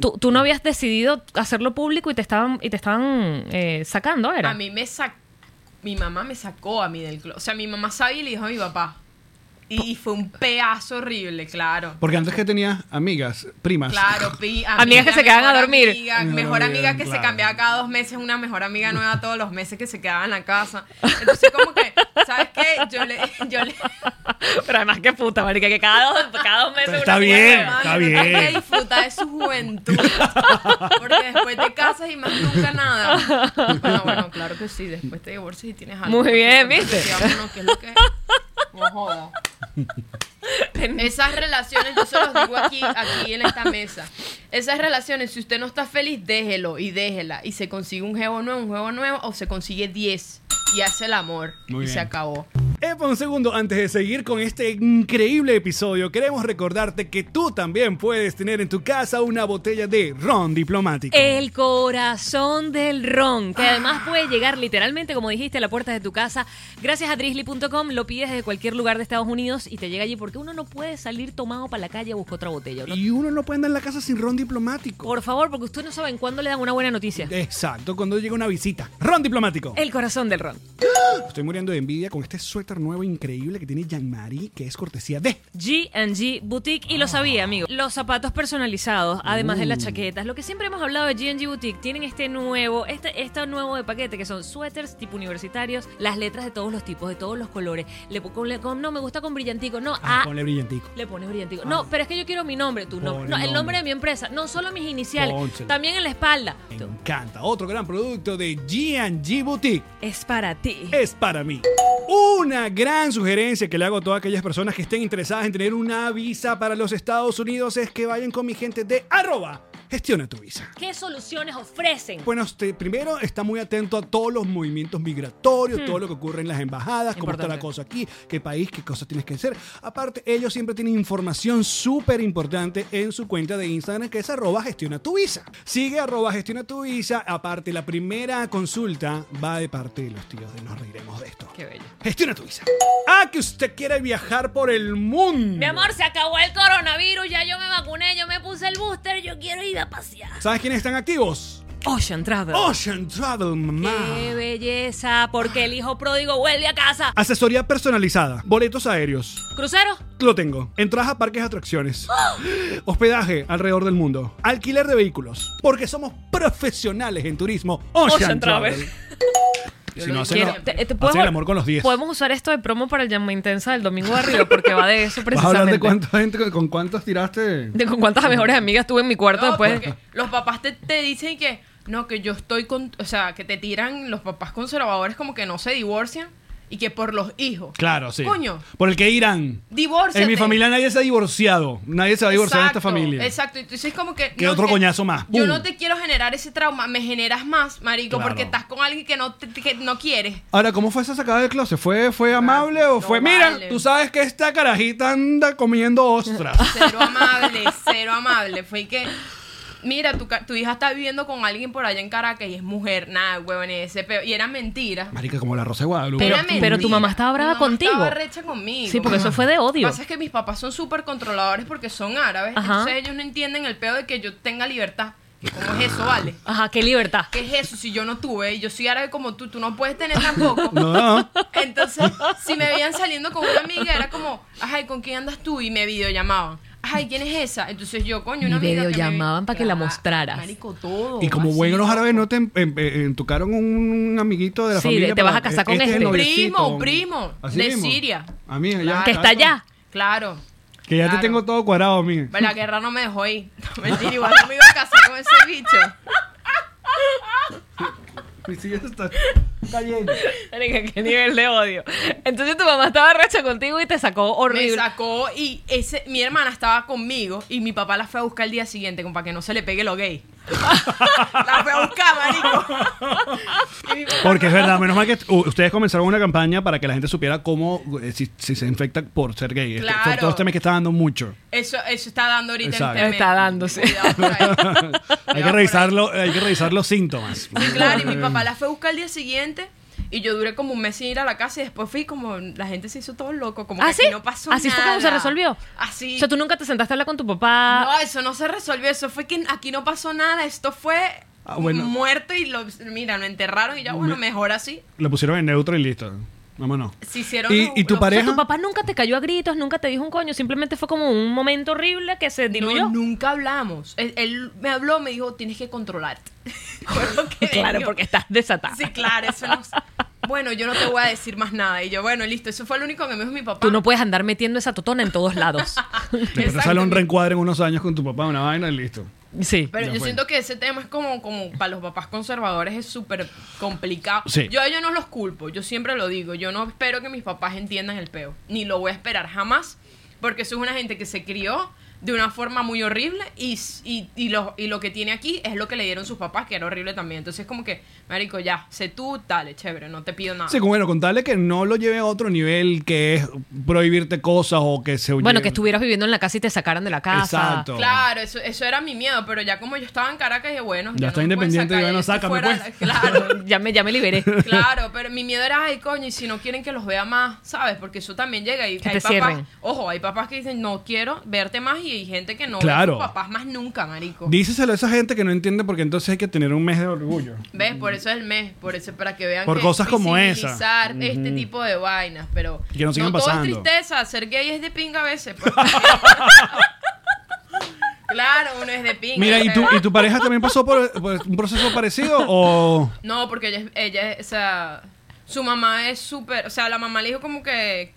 Tú, tú no habías decidido hacerlo público y te estaban y te estaban eh, sacando, ¿era? A mí me sacó, mi mamá me sacó a mí del club. O sea, mi mamá sabía y le dijo a mi papá. Y, y fue un pedazo horrible, claro. porque antes que tenías amigas, primas. Claro, [LAUGHS] pi- Amigas que se quedan a dormir. amiga, mejor bien, amiga que se cambiaba cada dos meses, una mejor amiga nueva todos los meses que se quedaba en la casa. Entonces, como que, ¿sabes qué? Yo le, yo le, [LAUGHS] Pero además qué puta, marica, que cada dos, cada dos meses una está amiga bien. Está Mano, uno tiene bien. que disfrutar de su juventud. Porque después te casas y más nunca nada. Bueno, bueno, claro que sí. Después te divorcias y tienes algo. Muy bien, ¿viste? Sí, vámonos, ¿qué es lo que No joda. [LAUGHS] Esas relaciones, yo se los digo aquí, aquí en esta mesa. Esas relaciones, si usted no está feliz, déjelo y déjela. Y se consigue un juego nuevo, un juego nuevo, o se consigue 10 y hace el amor. Muy y bien. se acabó. Epa, un segundo, antes de seguir con este increíble episodio, queremos recordarte que tú también puedes tener en tu casa una botella de ron diplomático. El corazón del ron, que además puede llegar literalmente, como dijiste, a la puerta de tu casa. Gracias a drizzly.com lo pides desde cualquier lugar de Estados Unidos y te llega allí porque uno no puede salir tomado para la calle a buscar otra botella. ¿no? Y uno no puede andar en la casa sin ron diplomático. Por favor, porque ustedes no saben cuándo le dan una buena noticia. Exacto, cuando llega una visita. Ron diplomático. El corazón del ron. Estoy muriendo de envidia con este suéter nuevo increíble que tiene Jean-Marie, que es cortesía de... G&G Boutique y lo sabía, amigo. Los zapatos personalizados, además de las chaquetas, lo que siempre hemos hablado de G&G Boutique, tienen este nuevo, este, este nuevo de paquete que son suéteres tipo universitarios, las letras de todos los tipos, de todos los colores. Le, le- con- no, me gusta con brillantico, no, Ah, ah, ponle brillantico. le pones brillantico. No, pero es que yo quiero mi nombre, tu nombre. Ponle No, el nombre. nombre de mi empresa, no solo mis iniciales, Pónselo. también en la espalda. Me encanta. Otro gran producto de G&G Boutique. Es para ti. es para mí. Una gran sugerencia que le hago a todas aquellas personas que estén interesadas en tener una visa para los Estados Unidos es que vayan con mi gente de arroba gestiona tu visa. ¿Qué soluciones ofrecen? Bueno, usted primero está muy atento a todos los movimientos migratorios, todo lo que ocurre en las embajadas, cómo está la Hmm. Cosa aquí, qué país, qué cosas tienes que hacer. Aparte, ellos siempre tienen información súper importante en su cuenta de Instagram que es arroba gestiona tu visa. Sigue arroba gestiona tu visa. Aparte, la primera consulta va de parte de los tíos de Nos Reiremos de Esto. Qué bello. Gestiona tu visa. Ah, que usted quiere viajar por el mundo. Mi amor, se acabó el coronavirus, ya yo me vacuné, yo me puse el booster, yo quiero ir a pasear. ¿Sabes quiénes están activos? Ocean Travel. Ocean Travel, mamá. ¡Qué belleza! Porque el hijo pródigo vuelve a casa. Asesoría personalizada, boletos aéreos. ¿Crucero? Lo tengo. Entradas a parques y atracciones. Hospedaje alrededor del mundo. Alquiler de vehículos. Porque somos profesionales en turismo. Ocean, Ocean Travel. Travel. Si Yo no lo hacen, quiero. Te- te el amor con los 10. Podemos usar esto de promo para el llama intensa del domingo de arriba, porque va de eso [LAUGHS] ¿Vas a precisamente. hablar de cuánta gente, con cuántas tiraste? De con cuántas mejores amigas tuve en mi cuarto No, después. porque los papás te, te dicen que no, que yo estoy con, o sea, que te tiran los papás conservadores como que no se divorcian y que por los hijos. Claro, sí. Coño. Por el que irán. Divórciate. En mi familia nadie se ha divorciado. Nadie se va a divorciar en esta familia. Exacto, entonces es como que... Que otro coñazo más. Yo ¡Bum! no te quiero generar ese trauma, me generas más, marico, Claro. porque estás con alguien que no, te- que no quieres. Ahora, ¿cómo fue esa sacada del closet? ¿Fue, fue amable o no fue, mira, vale. tú sabes que esta carajita anda comiendo ostras? [LAUGHS] Cero amable, cero amable. Fue que mira, tu, ca- tu hija está viviendo con alguien por allá en Caracas y es mujer, nada, huevón, y ese peo. Y era mentira. Marica, como la Rosa de Guadalupe. Pero- tu mamá estaba brava Mi mamá contigo. Estaba recha conmigo. Sí, porque eso fue de Lo odio. que pasa es que mis papás son súper controladores porque son árabes. Ajá. Entonces ellos no entienden el pedo de que yo tenga libertad. ¿Y ¿Cómo es eso, vale? Ajá, qué libertad. ¿Qué es eso si yo no tuve? Y yo soy árabe como tú, tú no puedes tener tampoco. [LAUGHS] No, no. Entonces, si me veían saliendo con una amiga, era como, ay, ¿con quién andas tú? Y me videollamaban. Ay, ¿quién es esa? Entonces yo, coño, una Y amiga. que me- videollamaban pa' que la mostraras. Marico, todo. Y como buenos todo. árabes, ¿no te em- em- em- tocaron un amiguito de la Sí, familia? de- te vas para- a casar con es el este. noviecito. Primo, primo, ¿Así de mismo? Siria. A mí, ya. Claro. Que está allá. Claro. Que ya te tengo todo cuadrado a mí. Pero la guerra no me dejó ir. [LAUGHS] No, mentira, igual no me iba a casar con ese bicho. [LAUGHS] Mi silla se está cayendo. Marica, qué nivel de odio. Entonces tu mamá estaba recha contigo y te sacó Me horrible. sacó y ese, mi hermana estaba conmigo y mi papá la fue a buscar el día siguiente como para que no se le pegue lo gay. La fue a buscar, marico. Porque es verdad, menos mal que ustedes comenzaron una campaña para que la gente supiera cómo, eh, si, si se infecta por ser gay. Este- Claro. Sobre todo este mes que está dando mucho. Eso, eso está dando ahorita Exacto. en este. Está dándose. [LAUGHS] Hay, que revisarlo, hay que revisar los síntomas. Claro, y mi papá la fue a buscar el día siguiente y yo duré como un mes sin ir a la casa y después fui como la gente se hizo todo loco, como ¿Ah, que sí? no pasó ¿Así fue como se resolvió? Así. O sea, tú nunca te sentaste a hablar con tu papá. No, eso no se resolvió, eso fue que aquí no pasó nada, esto fue Ah, bueno. muerto y lo, mira, lo enterraron y ya, bueno, Me- mejor así. Lo pusieron en neutro y listo. Vámonos. Se hicieron ¿Y- tu los- O sea, pareja? tu papá nunca te cayó a gritos, nunca te dijo un coño, simplemente fue como un momento horrible que se diluyó. No, nunca hablamos. Él, él me habló, me dijo, tienes que controlarte. [LAUGHS] Fue lo que me [LAUGHS] claro, dijo. porque estás desatada. Sí, claro, eso no... Bueno, yo no te voy a decir más nada. Y yo, bueno, listo, eso fue lo único que me dijo mi papá. Tú no puedes andar metiendo esa totona en todos lados. Después [LAUGHS] te Exacto. sale un reencuadre en unos años con tu papá, una vaina y listo. Sí. Pero yo siento que ese tema es como, como para los papás conservadores es súper complicado. Sí. Yo a ellos no los culpo, yo siempre lo digo. Yo no espero que mis papás entiendan el peo. Ni lo voy a esperar jamás. Porque eso es una gente que se crió de una forma muy horrible y, y, y lo, y lo que tiene aquí es lo que le dieron sus papás, que era horrible también. Entonces es como que, marico, ya, sé tú, dale, chévere, no te pido nada. Sí, bueno, contarle que no lo lleve a otro nivel que es prohibirte cosas o que se Bueno, lleve- que estuvieras viviendo en la casa y te sacaran de la casa. Exacto. Claro, eso, eso era mi miedo, pero ya como yo estaba en Caracas, dije, bueno, Ya está no me pueden independiente, sacar, ya no estoy sácame, pues. la- Claro, [LAUGHS] Ya me, ya me liberé. [LAUGHS] Claro, pero mi miedo era, ay, coño, y si no quieren que los vea más, ¿sabes? Porque eso también llega y Que hay te papás, cierren. ojo, hay papás que dicen, no quiero verte más y hay gente que no Claro. ve a sus papás más nunca, marico. Díceselo a esa gente que no entiende porque entonces hay que tener un mes de orgullo. ¿Ves? Por eso es el mes, por eso para que vean Por que cosas como esa. este tipo de vainas, pero Y que no sigan todo pasando. es tristeza, ser gay es de pinga a veces. pues. [LAUGHS] claro, uno es de pinga. Mira, ¿y tu, pero- ¿y tu pareja también pasó por, por un proceso parecido o...? No, porque ella, es- ella, es- o sea, su mamá es súper, o sea, la mamá le dijo como que,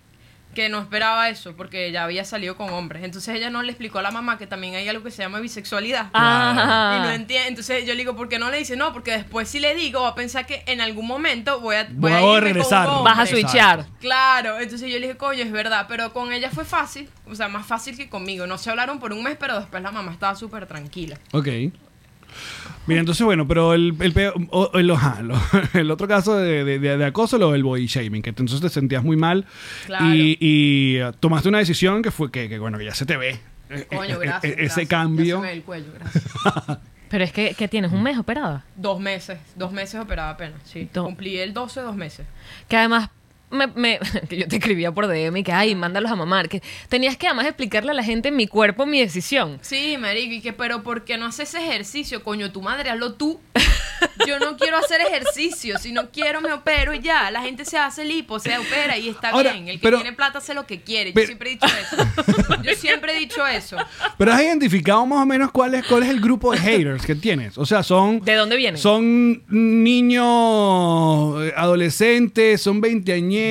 que no esperaba eso, porque ella había salido con hombres. Entonces ella no le explicó a la mamá que también hay algo que se llama bisexualidad. Ah. Y no entiende. Entonces yo le digo, ¿por qué no le dice? No, porque después si le digo, va a pensar que en algún momento voy a, Voy a irme con un regresar. Vas a Exacto. switchar. Claro, entonces yo le dije, coño, es verdad, pero con ella fue fácil, o sea, más fácil que conmigo. No se hablaron por un mes, pero después la mamá estaba súper tranquila. Ok. Mira, entonces, bueno, pero el, el, o- el, ajá, lo- [LAUGHS] el otro caso de, de- de- de acoso, lo del body shaming, que entonces te sentías muy mal Claro. y, y, uh, tomaste una decisión que fue que, que, bueno, que ya se te ve. eh, Coño, eh, gracias. eh, ese gracias. cambio. Ya se me ve el cuello, gracias. [LAUGHS] Pero es que, que tienes un mes operada. Dos meses, dos meses operada apenas, sí. Do- Cumplí el 12, dos meses. Que además, me, me- [LAUGHS] que yo te escribía por DM y que, ay, mándalos a mamar. Que tenías que además explicarle a la gente mi cuerpo, mi decisión. Sí, marico, y que, pero ¿por qué no haces ejercicio? Coño, tu madre, hazlo tú. [LAUGHS] Yo no quiero hacer ejercicio, si no quiero me opero y ya. La gente se hace lipo, se opera y está Ahora, bien. El que pero- tiene plata hace lo que quiere. Yo pero- siempre he dicho eso. Yo [LAUGHS] siempre he dicho eso. Pero has identificado más o menos cuál es, cuál es el grupo de haters que tienes. O sea, son. ¿De dónde vienen? Son niños eh, adolescentes, son veinteañeros,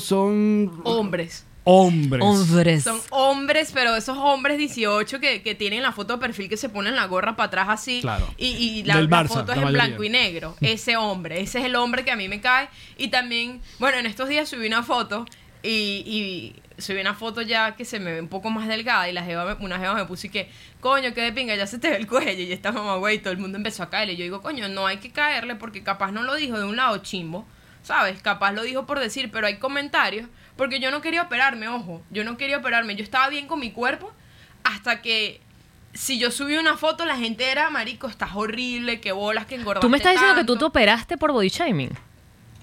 son Hombres. hombres. Hombres. Son hombres, pero esos hombres 18 que, que tienen la foto de perfil que se ponen la gorra para atrás así. Claro. Y, y la, foto es la en mayoría. blanco y negro. Ese hombre, ese es el hombre que a mí me cae. Y también, bueno, en estos días subí una foto y, y subí una foto ya que se me ve un poco más delgada y la jeva me- una jeva me puso y que, coño, que de pinga, ya se te ve el cuello. Y esta mamá, güey, todo el mundo empezó a caerle. Y yo digo, coño, no hay que caerle porque capaz no lo dijo de un lado chimbo. ¿Sabes? Capaz lo dijo por decir, pero hay comentarios. Porque yo no quería operarme, ojo. Yo no quería operarme. Yo estaba bien con mi cuerpo hasta que si yo subí una foto, la gente era, marico, estás horrible, qué bolas, que engordaste Tú me estás diciendo que tú te tanto". operaste por body shaming.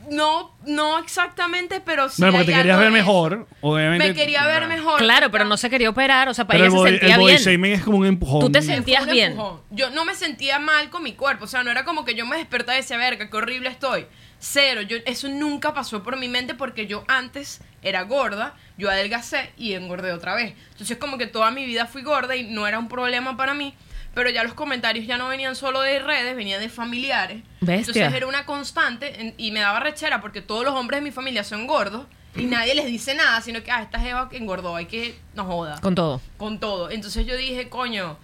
No, no exactamente, pero sí Bueno, porque te querías ver mejor, obviamente. Me quería ver mejor. Claro, pero no se quería operar, o sea, para Pero el ella se body, el sentía body bien. shaming es como un empujón. Tú te sentías bien. empujón. Yo no me sentía mal con mi cuerpo, o sea, no era como que yo me despertaba y decía, verga, qué horrible estoy. Cero, yo, eso nunca pasó por mi mente porque yo antes era gorda, yo adelgacé y engordé otra vez. Entonces como que toda mi vida fui gorda y no era un problema para mí, pero ya los comentarios ya no venían solo de redes, venían de familiares. Bestia. Entonces era una constante en- y me daba rechera porque todos los hombres de mi familia son gordos y nadie les dice nada, sino que, ah, esta jeva que engordó, hay que, no joda Con todo. con todo. Entonces yo dije, coño,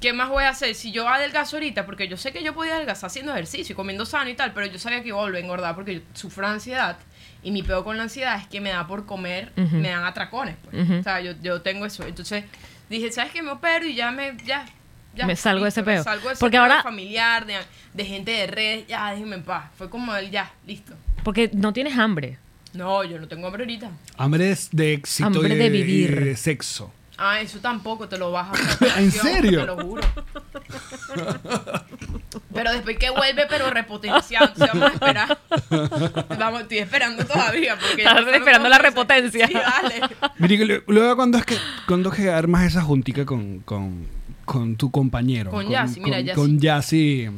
¿qué más voy a hacer? Si yo adelgazo ahorita, porque yo sé que yo podía adelgazar haciendo ejercicio, y comiendo sano y tal, pero yo sabía que iba a volver a engordar porque yo sufro de ansiedad. Y mi peor con la ansiedad es que me da por comer, me dan atracones. Pues. O sea, yo, yo tengo eso. Entonces dije, ¿sabes qué? Me opero y ya me... Ya, ya, Me salgo de ese peo. salgo de ese Porque peo ahora- familiar, de, de gente de redes, ya, déjenme en paz. Fue como el ya, listo. Porque no tienes hambre. No, yo no tengo hambre ahorita. Hambre es de éxito Hambre y de de, vivir. y de sexo. Ah, eso tampoco te lo bajas. [LAUGHS] ¿En serio? Te lo juro. Pero después que vuelve, pero repotenciado. Entonces vamos a esperar. Vamos, estoy esperando todavía. Porque Estás esperando la repotencia. Sí, dale. Mire, luego cuando es que cuando es que armas esa juntica con, con, con tu compañero. Con Yassi, mira, con, Yassi. con Yassi.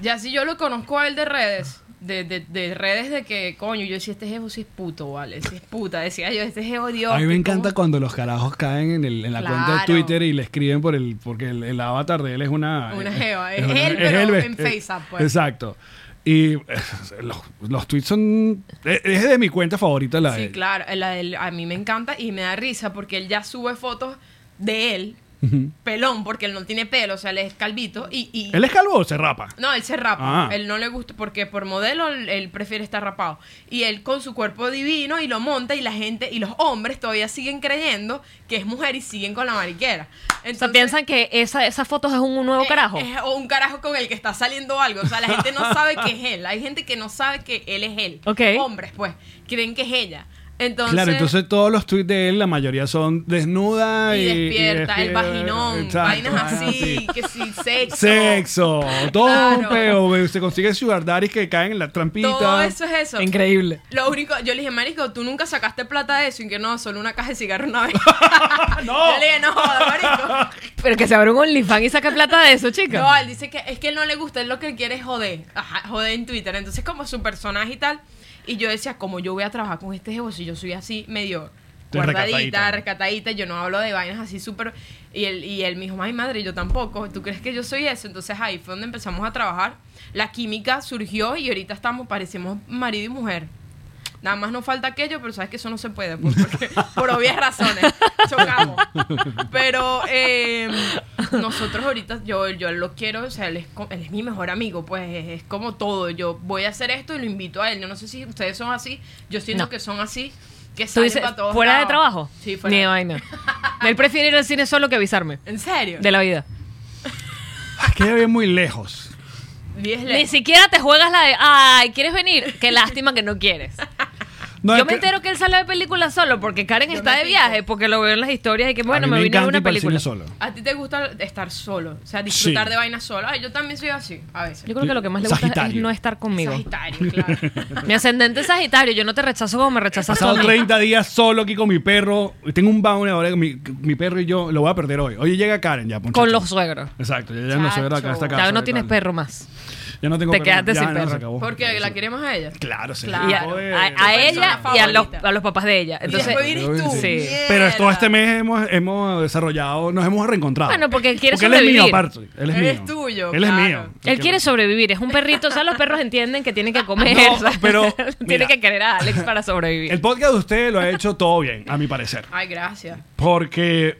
Ya si yo lo conozco a él de redes. De, de, de redes de que, coño, yo decía, este jevo sí es puto, ¿vale? Sí es puta. Decía yo, este jevo Dios. A mí me encanta cuando los carajos caen en, el, en la cuenta de. Twitter y le escriben por el porque el, el avatar de él es una Una eh, jeva, es él, pero ve- en eh, FaceApp, pues. Exacto. Y eh, los, los tweets son es es de mi cuenta favorita la de Sí, claro. la del- a mí me encanta y me da risa porque él ya sube fotos de él, Pelón, porque él no tiene pelo, o sea, él es calvito. Y, y ¿Él es calvo o se rapa? No, él se rapa. Ah. Él no le gusta porque por modelo él, él prefiere estar rapado. Y él con su cuerpo divino y lo monta y la gente y los hombres todavía siguen creyendo que es mujer y siguen con la mariquera. O sea, Entonces, piensan que esa, esas fotos es un nuevo es- carajo. Es, o un carajo con el que está saliendo algo. O sea, la gente no sabe que es él. Hay gente que no sabe que él es él. Ok. Hombres, pues, creen que es ella. Entonces, claro, entonces todos los tweets de él, la mayoría son desnuda y, y despierta, el despierta, vaginón, exacto, vainas así, que sí, sexo. Sexo, todo un Claro. peo, se consigue sugar daddies que caen en la trampita. Todo eso es eso. Increíble. Lo único, yo le dije, Marico, tú nunca sacaste plata de eso y que no, solo una caja de cigarro una vez. [LAUGHS] No. Yo le dije, no jodas, Marico. [LAUGHS] Pero que se abre un OnlyFans y saca plata de eso, chica. No, él dice que es que él no le gusta, él lo que quiere es joder. Ajá, joder en Twitter. Entonces, como su personaje y tal. Y yo decía, como yo voy a trabajar con este jevo si yo soy así medio guardadita, recatadita, yo no hablo de vainas así súper... Y él, y él me dijo, ay madre, yo tampoco, ¿tú crees que yo soy eso? Entonces ahí fue donde empezamos a trabajar. La química surgió y ahorita estamos, parecemos marido y mujer. Nada más nos falta aquello, pero sabes que eso no se puede, pues, porque- [LAUGHS] por obvias razones. Chocamos. Pero eh, nosotros ahorita, yo, yo lo quiero, o sea, él es, él es mi mejor amigo, pues es, es como todo. Yo voy a hacer esto y lo invito a él. Yo no sé si ustedes son así, yo siento No. que son así, que ¿Tú salen dices para todos fuera de trabajo? Sí, fuera. Ni de vaina. [LAUGHS] Él prefiere ir al cine solo que avisarme. ¿En serio? De la vida. Es que vive muy lejos. Ni siquiera te juegas la de, ay, ¿quieres venir? Qué lástima que no quieres. [LAUGHS] No, Yo me que- entero que él sale de película solo porque Karen Yo está de viaje, porque lo veo en las historias y que bueno, me, me vine a ver encanta una película. solo. ¿A ti te gusta estar solo? O sea, disfrutar Sí. de vainas solo. Ay, yo también soy así, a veces. Yo creo que lo que más le gusta es no estar conmigo. Sagitario, claro. [LAUGHS] Mi ascendente es Sagitario, yo no te rechazo como me He rechazas tú pasado a mí. 30 días solo aquí con mi perro. Tengo un bounty ahora que mi, mi perro y yo lo voy a perder hoy. Hoy llega Karen ya. Con muchachos. los suegros. Exacto, ya ya no soy acá a esta casa. Ya no tienes tal. perro más. Ya no tengo Te perro. quedaste ya sin no, perro. acabó. Porque la queremos a ella. Claro, sí. Claro. Y a, Joder. a- a persona ella y a los, favorita. a los papás de ella. Entonces, y después vienes tú. Sí. Pero todo este mes hemos, hemos desarrollado, nos hemos reencontrado. Bueno, porque él quiere Porque él es mío sobrevivir. aparte. Él es Él mío. es tuyo, Él es claro. mío. él quiere sobrevivir, es un perrito, o sea, los perros entienden que tienen que comer. No, o sea, pero, [LAUGHS] tiene mira. que querer a Alex para sobrevivir. El podcast de usted lo ha hecho todo bien, a mi parecer. Ay, gracias. Porque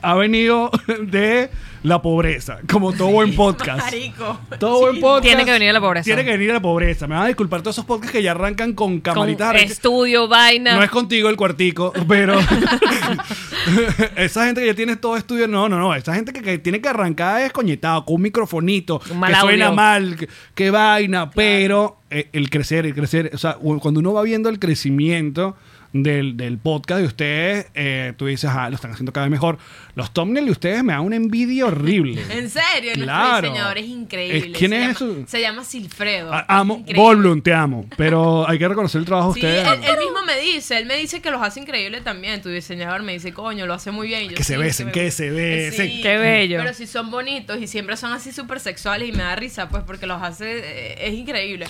ha venido de la pobreza, como todo buen podcast. Marico. Todo buen podcast. Tiene que venir de la pobreza. Tiene que venir de la pobreza. Me van a disculpar todos esos podcasts que ya arrancan con camaritas. estudio, vaina. No es contigo el cuartico, pero [LAUGHS] esa gente que ya tiene todo estudio, no, no, no. Esa gente que, que tiene que arrancar es coñetado, con un microfonito, Un mal que suena audio. mal, que, que vaina, pero eh, el crecer, el crecer, o sea, cuando uno va viendo el crecimiento del, del podcast de ustedes, eh, tú dices, ah, lo están haciendo cada vez mejor. Los thumbnails de ustedes me dan una envidia horrible. [LAUGHS] En serio, Claro. nuestro diseñador es increíble. Es- ¿quién se es llama, eso? Se llama Silfredo. Ah, Amo. Volblum, te amo. Pero hay que reconocer el trabajo de Sí, ustedes. él, él mismo me dice, él me dice que los hace increíble también. Tu diseñador me dice, coño, lo hace muy bien. Y yo, Que se "Sí, besen, me que gusta". se besen. Qué bello. Pero si son bonitos y siempre son así súper sexuales y me da risa, pues porque los hace, eh, es increíble.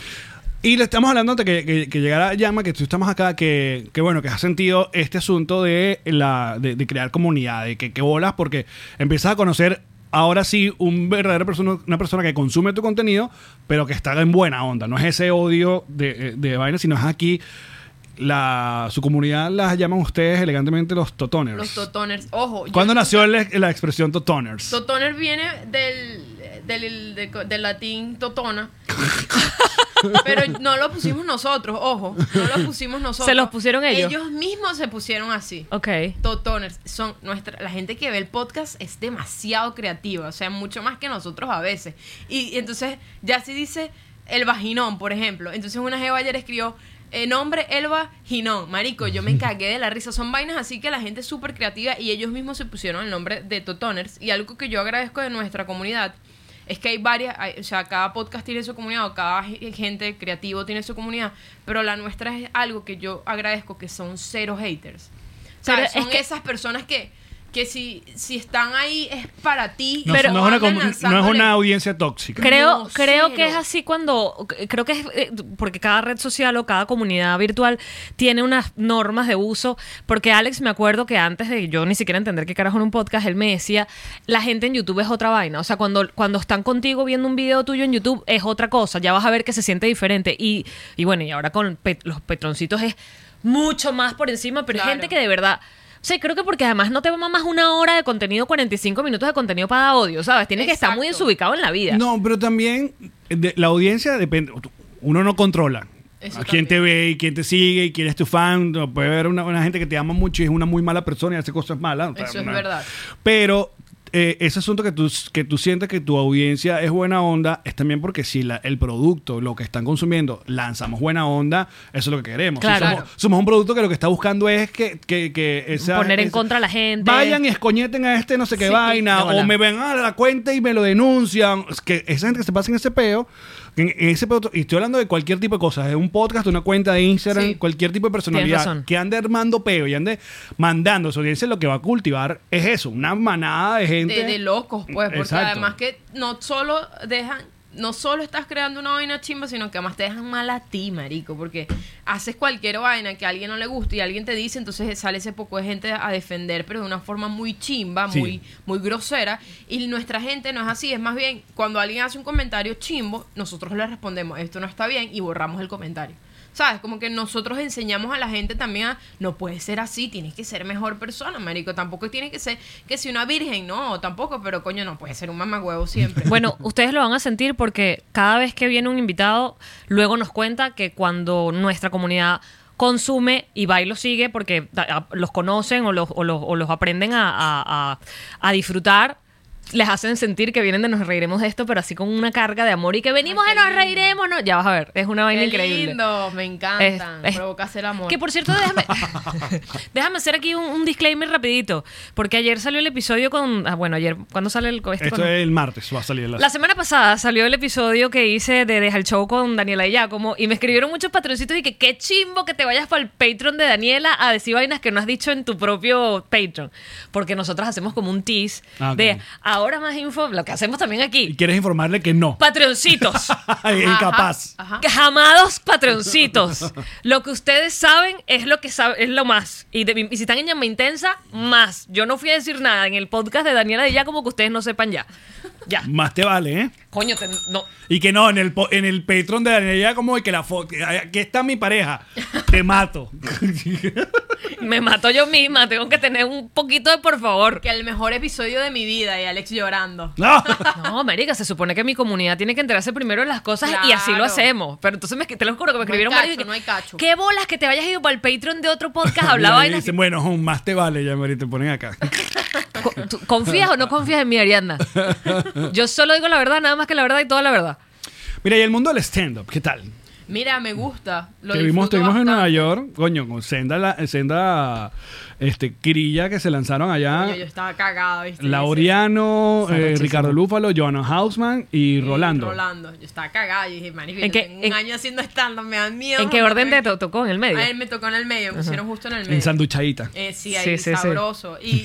Y le estamos hablando antes que, que, que llegara Llama, que tú estamos acá, que, que bueno, que has sentido este asunto de, la, de, de crear comunidad, de que, que bolas, porque empiezas a conocer ahora sí un verdadero persona, una persona que consume tu contenido, pero que está en buena onda. No es ese odio de, de vaina, sino es aquí. La, su comunidad las llaman ustedes elegantemente los totoners. Los totoners. Ojo. ¿Cuándo nació la, la expresión totoners? Totoner viene del, del, de- del latín totona. [LAUGHS] Pero no lo pusimos nosotros, ojo. No lo pusimos nosotros. ¿Se los pusieron ellos? Ellos mismos se pusieron así. Ok. Totoners son nuestra la gente que ve el podcast es demasiado creativa, o sea, mucho más que nosotros a veces. Y, y entonces ya si dice el vaginón, por ejemplo, entonces una jeva ayer escribió eh, nombre Elba Ginón, marico, yo me [LAUGHS] cagué de la risa, son vainas así que la gente es súper creativa y ellos mismos se pusieron el nombre de Totoners y algo que yo agradezco de nuestra comunidad es que hay varias, hay- o sea, cada podcast tiene su comunidad, o cada ge- gente creativo tiene su comunidad, pero la nuestra es algo que yo agradezco que son cero haters. O sea, Pero es son que- esas personas que, que si, si están ahí es para ti. No, Pero- no es una, no es una audiencia tóxica. Creo, No, creo cero. que es así cuando, creo que es eh, porque cada red social o cada comunidad virtual tiene unas normas de uso, porque Alex me acuerdo que antes de yo ni siquiera entender qué carajo era un podcast, él me decía, la gente en YouTube es otra vaina, o sea, cuando, cuando están contigo viendo un video tuyo en YouTube es otra cosa, ya vas a ver que se siente diferente y, y bueno, y ahora con pet- los petroncitos es mucho más por encima, pero hay Claro. gente que de verdad... O sea, creo que porque además no te va más una hora de contenido, 45 minutos de contenido para audio, ¿sabes? Tienes que estar muy Exacto. desubicado en la vida. No, pero también de- la audiencia depende. Uno no controla. Eso a quién te ve y quién te sigue y quién es tu fan. Puede haber una, una gente que te ama mucho y es una muy mala persona y hace cosas malas. O sea, Eso es una- verdad. Pero eh, ese asunto que tú, que tú sientes que tu audiencia es buena onda es también porque si la- el producto, lo que están consumiendo, lanzamos buena onda, eso es lo que queremos. Si Claro. somos, un producto que lo que está buscando es que, que, que esa- Poner en esa- contra a la gente. Vayan y escoñeten a este no sé qué Sí, vaina, o me ven a la cuenta y me lo denuncian. Es que esa gente que se pasa en ese peo, en, en ese y estoy hablando de cualquier tipo de cosas, de un podcast, una cuenta de Instagram, Sí. cualquier tipo de personalidad que ande armando peo y ande mandando a su audiencia, lo que va a cultivar es eso, una manada de gente. de, de locos, pues, porque Exacto. además que no solo dejan, no solo estás creando una vaina chimba, sino que además te dejan mal a ti, marico, porque haces cualquier vaina que a alguien no le guste y alguien te dice, entonces sale ese poco de gente a defender, pero de una forma muy chimba, Sí. muy, muy grosera, y nuestra gente no es así, es más bien, cuando alguien hace un comentario chimbo, nosotros le respondemos, esto no está bien, y borramos el comentario. ¿Sabes? Como que nosotros enseñamos a la gente también a, no puede ser así, tienes que ser mejor persona, marico. Tampoco tiene que ser que si una virgen, no, tampoco, pero coño, no puede ser un mamagüevo siempre. [LAUGHS] Bueno, ustedes lo van a sentir porque cada vez que viene un invitado, luego nos cuenta que cuando nuestra comunidad consume y va y lo sigue porque los conocen o los, o los, los aprenden a- a disfrutar, les hacen sentir que vienen de nos reiremos de esto, pero así con una carga de amor y que venimos qué nos reiremos, ¿no? Ya vas a ver, es una vaina Qué increíble. lindo, me encantan. Es- es- Provoca hacer amor. Que por cierto, déjame, [LAUGHS] [LAUGHS] déjame hacer aquí un, un disclaimer rapidito, porque ayer salió el episodio con, ah, bueno, ayer, ¿cuándo sale el este Esto con- es el martes, va a salir la... La semana pasada salió el episodio que hice de Deja el Show con Daniela y Giacomo y me escribieron muchos patroncitos y que qué chimbo que te vayas para el Patreon de Daniela a decir vainas que no has dicho en tu propio Patreon. Porque nosotros hacemos como un tease Ah, de ahora más info, lo que hacemos también Y aquí. quieres informarle que no. Patroncitos. [LAUGHS] es incapaz. Ajá. Jamados patroncitos. Lo que ustedes saben es lo que sabe- es lo más. Y, de- y si están en llama intensa, más. Yo no fui a decir nada en el podcast de Daniela de Giacomo que ustedes no sepan ya. Ya. Más te vale, ¿eh? Coño, te- no. Y que no, en el, en el Patreon de Daniela, como de que la foto, aquí está mi pareja, te mato. [LAUGHS] Me mato yo misma, tengo que tener un poquito de por favor. Que el mejor episodio de mi vida y Alex llorando. [LAUGHS] No. No, marica, se supone que mi comunidad tiene que enterarse primero de las cosas y así lo hacemos. Pero entonces me, te lo juro que me No hay escribieron cacho, varios y que, no hay cacho. ¿Qué bolas que te hayas ido para el Patreon de otro [LAUGHS] podcast a hablar Y dicen, bueno, Jun, más te vale, ya Mari, te ponen acá. Co- ¿tú ¿Confías o no confías en mi Ariadna? [LAUGHS] Yo solo digo la verdad, nada más que la verdad y toda la verdad. Mira, y el mundo del stand-up, ¿qué tal? Mira, me gusta. Lo que vimos, estuvimos en Nueva. York, coño, con senda, la- senda este, quirilla que se lanzaron allá. Coño, yo estaba cagada, ¿viste? Laureano, eh. Ricardo Lúfalo, Johanna Hausman y Y Rolando. Rolando. Yo estaba cagada y dije, marico, ¿En yo qué- tengo en- un año haciendo stand-up, me dan miedo. ¿En qué orden te to- tocó? ¿En el medio? A él me tocó en el medio, me pusieron justo en el medio. En Sanduchadita. Eh, sí, Sí, ahí sí, sí. sabroso. [LAUGHS] Y,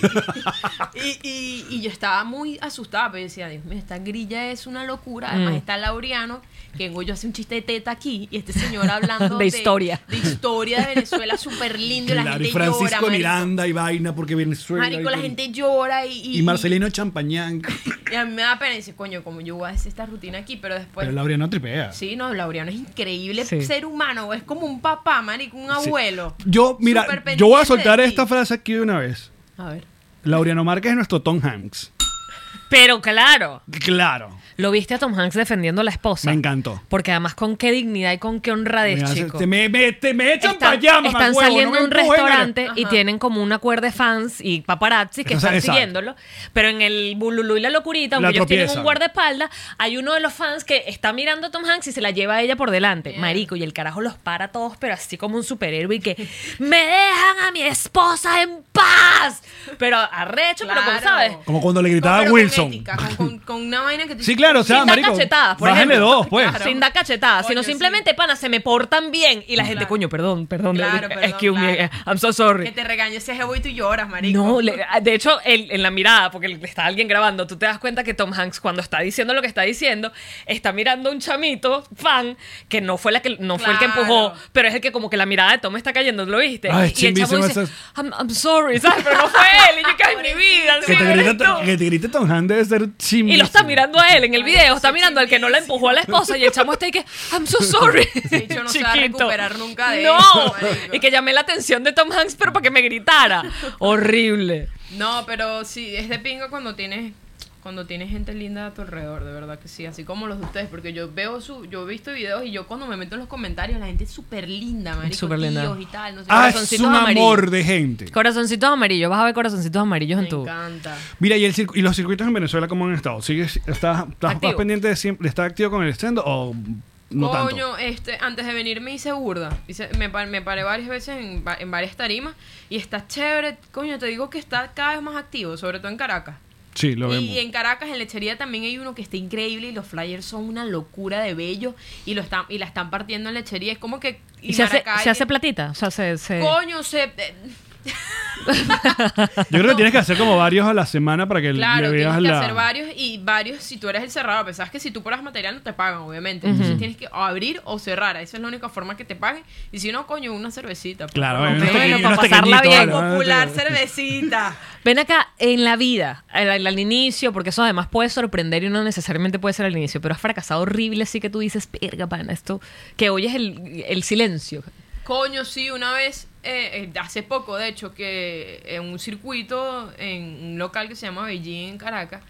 y, y- y yo estaba muy asustada, pero yo decía, Dios mío, esta grilla es una locura. Además Mm. está Laureano, que Goyo hace un chiste de teta aquí, y este señor hablando [LAUGHS] De historia. De historia de Venezuela súper lindo, y la gente y Francisco llora, marico. Miranda y vaina porque Venezuela. Marico, la gente llora y... Y, Y Marcelino Champañán. [LAUGHS] y a mí me da pena y dice, coño, como yo voy a hacer esta rutina aquí, pero después... Pero Laureano tripea. Sí, no, Laureano es increíble Sí. ser humano, es como un papá, marico, un Sí. abuelo. Yo, mira, yo voy a soltar de esta frase aquí de una vez. A ver. Laureano Márquez es nuestro Tom Hanks. Pero claro, Claro. Lo viste a Tom Hanks defendiendo a la esposa. Me encantó. Porque además con qué dignidad y con qué honradez, Me hace- chico. te me, me- te me echan para Están, allá, están mamahuevo, saliendo no a me un restaurante y tienen como un acuerdo de fans y paparazzi que Entonces, están exacto. siguiéndolo. Pero en el bululú y la locurita, La aunque ellos tienen tropiezan. un guardaespaldas, hay uno de los fans que está mirando a Tom Hanks y se la lleva a ella por delante. Bien. Marico, y el carajo los para a todos, pero así como un superhéroe y que ¡Me dejan a mi esposa en paz! Pero arrecho, pero como Claro. sabes. Como cuando le gritaba a Pero con Wilson. ética, con, con- con una vaina que te Sí, claro, o sea, sin dar marico, cachetadas, por bájale ejemplo. dos, pues. Claro. Sin dar cachetadas, Coño, sino sí. simplemente, pana, se me portan bien. Y la gente, Claro. coño, perdón, perdón. Claro, perdón, excuse me, claro. eh, [LAUGHS] I'm so sorry. Que te regañe ese jevo y tú lloras, marico. No, le- de hecho, el- en la mirada, porque le- está alguien grabando, tú te das cuenta que Tom Hanks, cuando está diciendo lo que está diciendo, está mirando a un chamito, fan, que no fue la que no fue el que Claro. empujó, pero es el que como que la mirada de Tom está cayendo, ¿lo viste? Ay, y, el chamo chimbísimo dice, esas- I'm, I'm sorry, ¿sabes? Pero no fue él. Y yo, [LAUGHS] que ay, mi vida, Que sí, te, eres grite, tú". que te grite Tom Hanks debe ser chimbo. Y lo está mirando a él en el video, está mirando al que no la empujó a la esposa y el chamo está ahí que, I'm so sorry. [LAUGHS] Ese bicho no se va a recuperar nunca de No, eso, marico. y que llamé la atención de Tom Hanks, pero para que me gritara. [LAUGHS] Horrible. No, pero sí, es de pingo cuando tienes cuando tienes gente linda a tu alrededor, de verdad que sí, así como los de ustedes, porque yo veo su, yo he visto videos y yo cuando me meto en los comentarios, la gente es súper linda, marico, Súper linda. tíos y tal, no sé Ah, es Corazoncitos un amarillos. amor de gente. Corazoncitos amarillos, vas a ver corazoncitos amarillos en me tu. encanta. Mira, ¿y, el y los circuitos en Venezuela cómo han estado? ¿Sigues, estás, estás pendiente de siempre, de estar activo con el stand o no Coño, tanto? este, antes de venir me hice burda. Hice- me, me paré varias veces en, en varias tarimas y está chévere. Coño, te digo que está cada vez más activo, sobre todo en Caracas. Sí, lo vemos. Y en Caracas, en lechería, también hay uno que está increíble y los flyers son una locura de bello y lo están y la están partiendo en lechería. Es como que. ¿Y se hace, se hace platita? O sea, se. se- Coño, se. [LAUGHS] Yo creo que tienes que hacer como varios a la semana para que Claro, le tienes veas que la... hacer varios y varios si tú eres el cerrador. Pero sabes que si tú pones material no te pagan, obviamente. Entonces tienes que o abrir o cerrar. Esa es la única forma que te paguen. Y si no, coño, una cervecita. pues. Claro, Bueno, unos pequeños- para unos pasarla pequeñitos, bien. ¿vale? Popular cervecita. [LAUGHS] Ven acá, en la vida, al, al- al inicio, porque eso además puede sorprender y no necesariamente puede ser al inicio, pero has fracasado horrible, así que tú dices, perga, pana, esto, que oyes el, el silencio. Coño, sí, una vez, eh, eh, hace poco, de hecho, que en un circuito, en un local que se llama Beijing, en Caracas,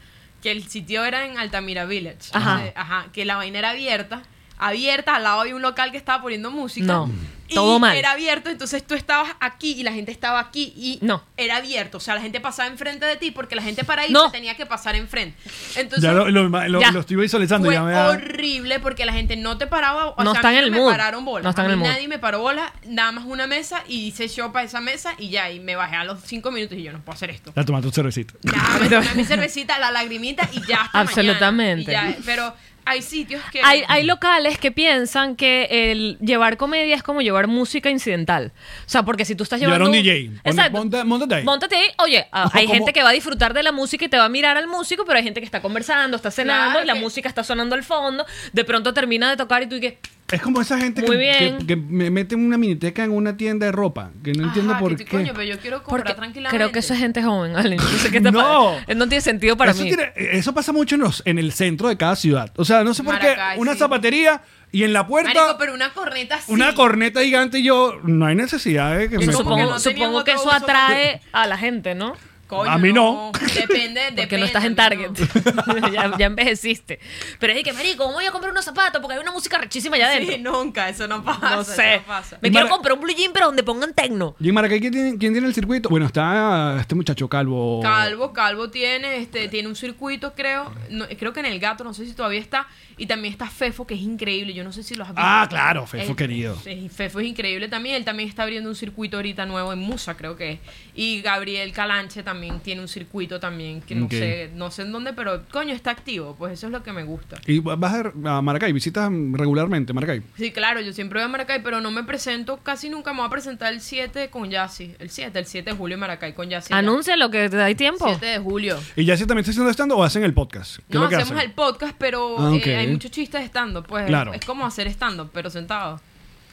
que el sitio era en Altamira Village. Ajá. Eh, ajá, que la vaina era abierta, abierta, al lado había un local que estaba poniendo música. No, Y todo mal. Era abierto, entonces tú estabas aquí y la gente estaba aquí y No. era abierto. O sea, la gente pasaba enfrente de ti porque la gente para ir No. tenía que pasar enfrente. Entonces, Ya lo, lo, lo- Ya. lo estoy visualizando. fue Ya me da- horrible porque la gente no te paraba. O No sea, está a mí en el me mood. pararon bola. No está a en mí el mood. nadie me paró bola, nada más una mesa y hice show para esa mesa y ya. Y me bajé a los cinco minutos y yo no puedo hacer esto. Ya toma tu cervecita. Ya, me tomé mi [LAUGHS] cervecita, la lagrimita y ya hasta Absolutamente. mañana. Y ya, pero hay sitios que... Hay, hay locales que piensan que el llevar comedia es como llevar música incidental. O sea, porque si tú estás Llevar llevando... un DJ. Exacto. monta- móntate ahí. Móntate ahí. Oye, a- hay Como- gente que va a disfrutar de la música y te va a mirar al músico, pero hay gente que está conversando, está cenando Claro y la que- música está sonando al fondo. De pronto termina de tocar y tú y que... Es como esa gente que, que, que me mete una miniteca en una tienda de ropa. Que no entiendo Ajá, por que qué. Coño, pero yo quiero comprar Porque tranquilamente. creo que eso es gente joven, Ale. No sé qué te [LAUGHS] No. No tiene sentido para eso, mí. tiene- eso pasa mucho en, los- en el centro de cada ciudad. O sea, no sé por Maracay, qué. Una sí. zapatería y en la puerta Marico, pero una corneta así. una corneta gigante y yo. No hay necesidad de que me Supongo, no supongo que eso atrae a la gente, ¿no? Coño, A mí no. Depende, depende. [LAUGHS] Porque no estás en Target. no. [LAUGHS] ya, ya envejeciste. Pero es que, marico, ¿cómo voy a comprar unos zapatos? Porque hay una música rechísima allá adentro. Sí, nunca, eso no pasa. no eso sé. pasa. Me quiero Mara- comprar un blue jean, pero donde pongan tecno. ¿Y en Maracay ¿quién tiene, quién tiene el circuito? Bueno, está este muchacho calvo. Calvo, Calvo tiene, este, tiene un circuito, creo. no, creo que en el gato, no sé si todavía está. Y también está Fefo, que es increíble. Yo no sé si lo has visto. Ah, claro, Fefo querido. Fefo es increíble también. Él también está abriendo un circuito ahorita nuevo en Musa, creo que es. Y Gabriel Calanche también tiene un circuito también, que no sé, no sé en dónde, pero coño, está activo. Pues eso es lo que me gusta. ¿Y vas a, a Maracay? ¿Visitas regularmente Maracay? Sí, claro, yo siempre voy a Maracay, pero no me presento casi nunca. Me voy a presentar el 7 con Yassi. El 7, el 7 de julio en Maracay con Yassi. allá. Anuncia lo que te da tiempo. 7 de julio. ¿Y ya si también está haciendo stand o hacen el podcast? ¿Qué No, es lo que hacemos hacen? el podcast, pero Ah, eh, hay muchos chistes estando, pues Claro. es como hacer stand-up, pero sentado.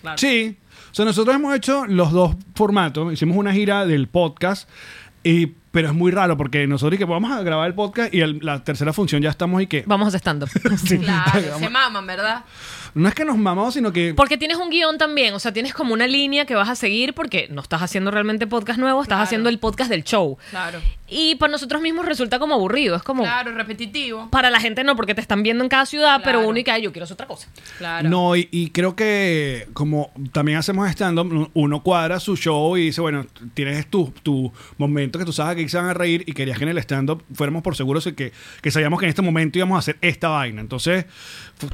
Claro. Sí. O sea, nosotros hemos hecho los dos formatos. Hicimos una gira del podcast. Y, pero es muy raro porque nosotros y que vamos a grabar el podcast y el- la tercera función ya estamos y que... Vamos a stand-up. [LAUGHS] [LAUGHS] Sí. Claro, se maman, ¿verdad? No es que nos mamamos, sino que... Porque tienes un guion también, o sea, tienes como una línea que vas a seguir porque no estás haciendo realmente podcast nuevo, estás Claro. haciendo el podcast del show. Claro. Y para nosotros mismos resulta como aburrido, es como... Claro, repetitivo. Para la gente no, porque te están viendo en cada ciudad, pero uno y que "Ay, yo quiero hacer otra cosa. Claro. No, y, y creo que como también hacemos stand-up, uno cuadra su show y dice, bueno, tienes tu, tu momento que tú sabes que aquí se van a reír y querías que en el stand-up fuéramos por seguros de que, que sabíamos que en este momento íbamos a hacer esta vaina. Entonces,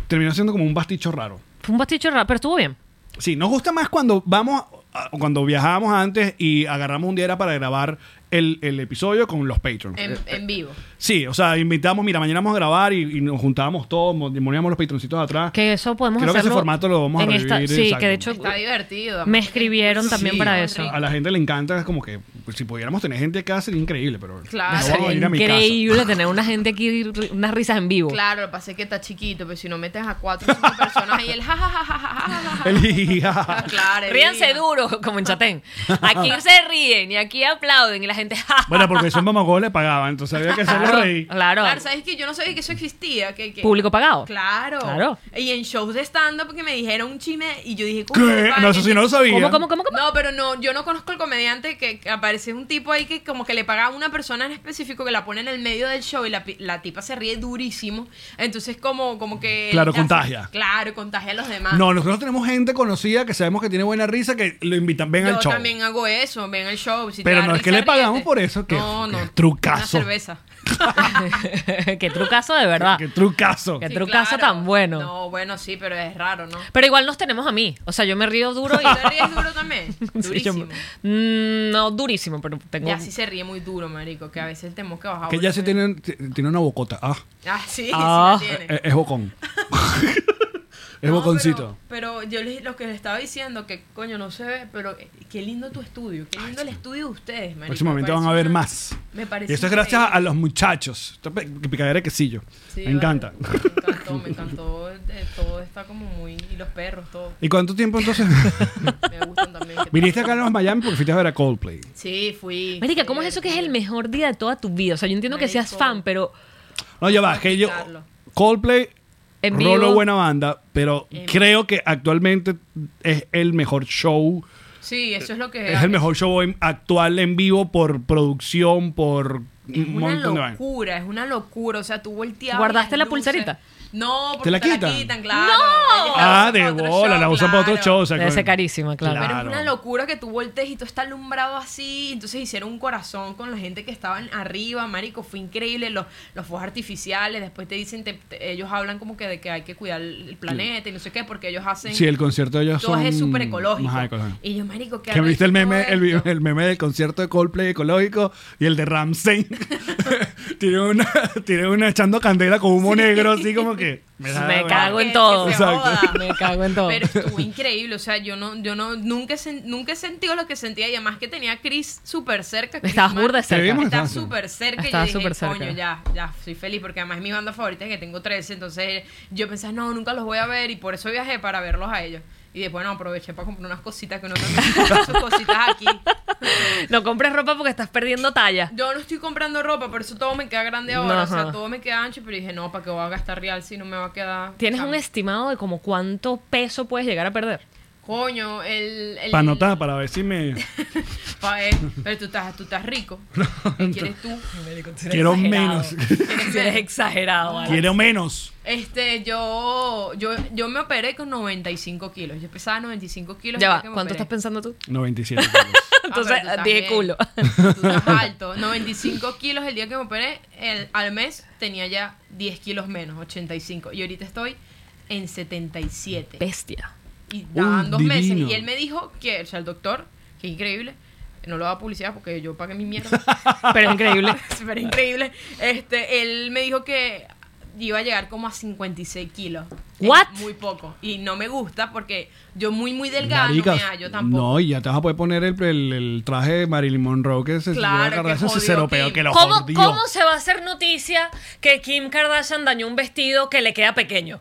terminó siendo como un basticho raro. Fue un pasticho raro, pero estuvo bien. Sí, nos gusta más cuando vamos, a- cuando viajábamos antes y agarramos un día era para grabar el, el episodio con los patrons. En, en vivo. Sí, o sea, invitamos, mira, mañana vamos a grabar y, y nos juntábamos todos, mo- poníamos los patroncitos atrás. Que eso podemos Creo que ese hacerlo formato lo vamos a en esta- revivir, Sí, exacto. que de hecho Está divertido. me escribieron también Sí, para eso. A la gente le encanta, es como que pues, si pudiéramos tener gente acá sería increíble, pero Claro. no vamos a Sería venir a mi casa. increíble tener una gente aquí, unas risas en vivo. Claro, lo que pasa es que está chiquito, pero si no metes a cuatro o cinco personas ahí, el jajajajaja. El. Claro, el Ríanse duro, como en Chatén. Aquí se ríen y aquí aplauden y la gente... "Ja, ja, Bueno, porque eso en Mamagol le pagaban, entonces había que hacerlo Claro, reír. claro. Claro, ¿sabes que Yo no sabía que eso existía. Que, que- Público pagado. Claro. Claro. Y en shows de stand-up porque me dijeron un chisme y yo dije, ¿cómo ¿Qué? No, eso sí no lo sabía. ¿Cómo, cómo, cómo, cómo? No, pero no, yo no conozco el comediante que, que aparece un tipo ahí que como que le paga a una persona en específico que la pone en el medio del show y la, pi- la tipa se ríe durísimo. Entonces como, como que... Claro, contagia. Claro, contagia a los demás. No, nosotros tenemos gente conocida que sabemos que tiene buena risa, que lo invitan, ven yo al show. también hago eso, ven el show. si Pero no es que le pagamos ríete. por eso, que- no, no. trucazo. Una cerveza. [LAUGHS] Qué trucazo de verdad. Qué trucazo. Qué Sí, trucazo claro. tan bueno. No, bueno, sí, pero es raro, ¿no? Pero igual nos tenemos a mí. O sea, yo me río duro y... ¿Te ríes duro también? [LAUGHS] Sí, yo- Durísimo. Mm, no, durísimo, pero tengo... Ya sí se ríe muy duro, marico, que a veces tenemos que bajar. Que ya se tiene, tiene una bocota. Ah, Ah, sí, Ah, sí la tiene. es, es bocón. [LAUGHS] es No, boconcito. Pero, pero yo les, lo que les estaba diciendo, que coño no se ve, pero eh, qué lindo tu estudio, qué lindo el estudio de ustedes, marico. Próximamente Me van a ver una- más. Me parece Y esto es gracias a los muchachos. Picadera de quesillo. Sí, me vale. encanta. Me encantó, me encantó. eh, todo está como muy. Y los perros, todo. ¿Y cuánto tiempo entonces? [LAUGHS] Me gustan también. que- Viniste acá a los Miami porque fuiste a ver a Coldplay. Sí, fui. Marica, ¿cómo es eso que es el mejor día de toda tu vida? O sea, yo entiendo que seas fan, pero No, ya va, que yo. Coldplay, en Rolo vivo... buena banda, pero En- creo que actualmente es el mejor show. Sí, eso es lo que. Es el mejor show en- actual en vivo por producción, por Es un una montón de vainas. locura, es una locura. O sea, tú volteabas. ¿Guardaste la luces. pulserita? No, porque ¿Te la te quitan? la quitan, claro. ¡No! Ah, de bola, la usan para otro show. o sea, Debe ser carísima, claro. Pero es una locura que tú voltees y tú está alumbrado así. Entonces hicieron un corazón con la gente que estaban arriba, marico. Fue increíble. Los, los fuegos artificiales. Después te dicen, te- te- ellos hablan como que de que hay que cuidar el planeta y no sé qué, porque ellos hacen. Sí, el concierto de ellos todo son es súper ecológico. Ajá, ecológico. Y yo, marico, ¿qué Que viste el meme, el, el meme del concierto de Coldplay ecológico y el de Ramsey. [LAUGHS] tiene una, [LAUGHS] tiene una echando candela con humo negro, así como que. [LAUGHS] da- Me cago en todo. Exacto. Me cago en todo. Pero estuvo increíble, o sea, yo no, yo no, nunca, sen- nunca he sentido lo que sentía y además que tenía a Chris súper cerca. Chris Estabas burda de cerca. Estaba súper cerca Estaba y yo dije, súper cerca. coño, ya, ya, soy feliz porque además es mi banda favorita que tengo 13, entonces yo pensé, no, nunca los voy a ver y por eso viajé para verlos a ellos. Y después, no, aproveché para comprar unas cositas que no me sus cositas aquí. No compres ropa porque estás perdiendo talla. Yo no estoy comprando ropa, por eso todo me queda grande ahora, o sea, todo me queda ancho, pero dije, no, ¿para qué voy a gastar real si no me va a quedar... ¿Tienes un estimado de como cuánto peso puedes llegar a perder? Coño, el... el Para anotar, para ver si me... [LAUGHS] pa- eh, pero tú estás, tú estás rico. [LAUGHS] ¿Qué quieres tú? Quiero menos. [LAUGHS] Eres exagerado, Alex. Quiero menos. Este, yo, yo, yo me operé con 95 kilos. Yo pesaba 95 kilos. Ya va, ¿cuánto operé. estás pensando tú? 97 kilos. Entonces, Ah, tú dije estás culo. Tú estás alto. 95 kilos el día que me operé. El, al mes tenía ya 10 kilos menos, 85. Y ahorita estoy en 77. Bestia. Y daban dos meses. divino. Y él me dijo que, o sea, el doctor, que increíble. No lo da publicidad porque yo pagué mi mierda. [LAUGHS] Pero increíble. [LAUGHS] Súper increíble. Este, él me dijo que iba a llegar como a 56 kilos. Es What? Muy poco. Y no me gusta porque yo muy, muy delgada Maricas, no me hallo tampoco. no, y ya te vas a poder poner el, el- el traje de Marilyn Monroe que se Claro, se- que se peor que lo ¿Cómo. ¿Cómo se va a hacer noticia que Kim Kardashian dañó un vestido que le queda pequeño?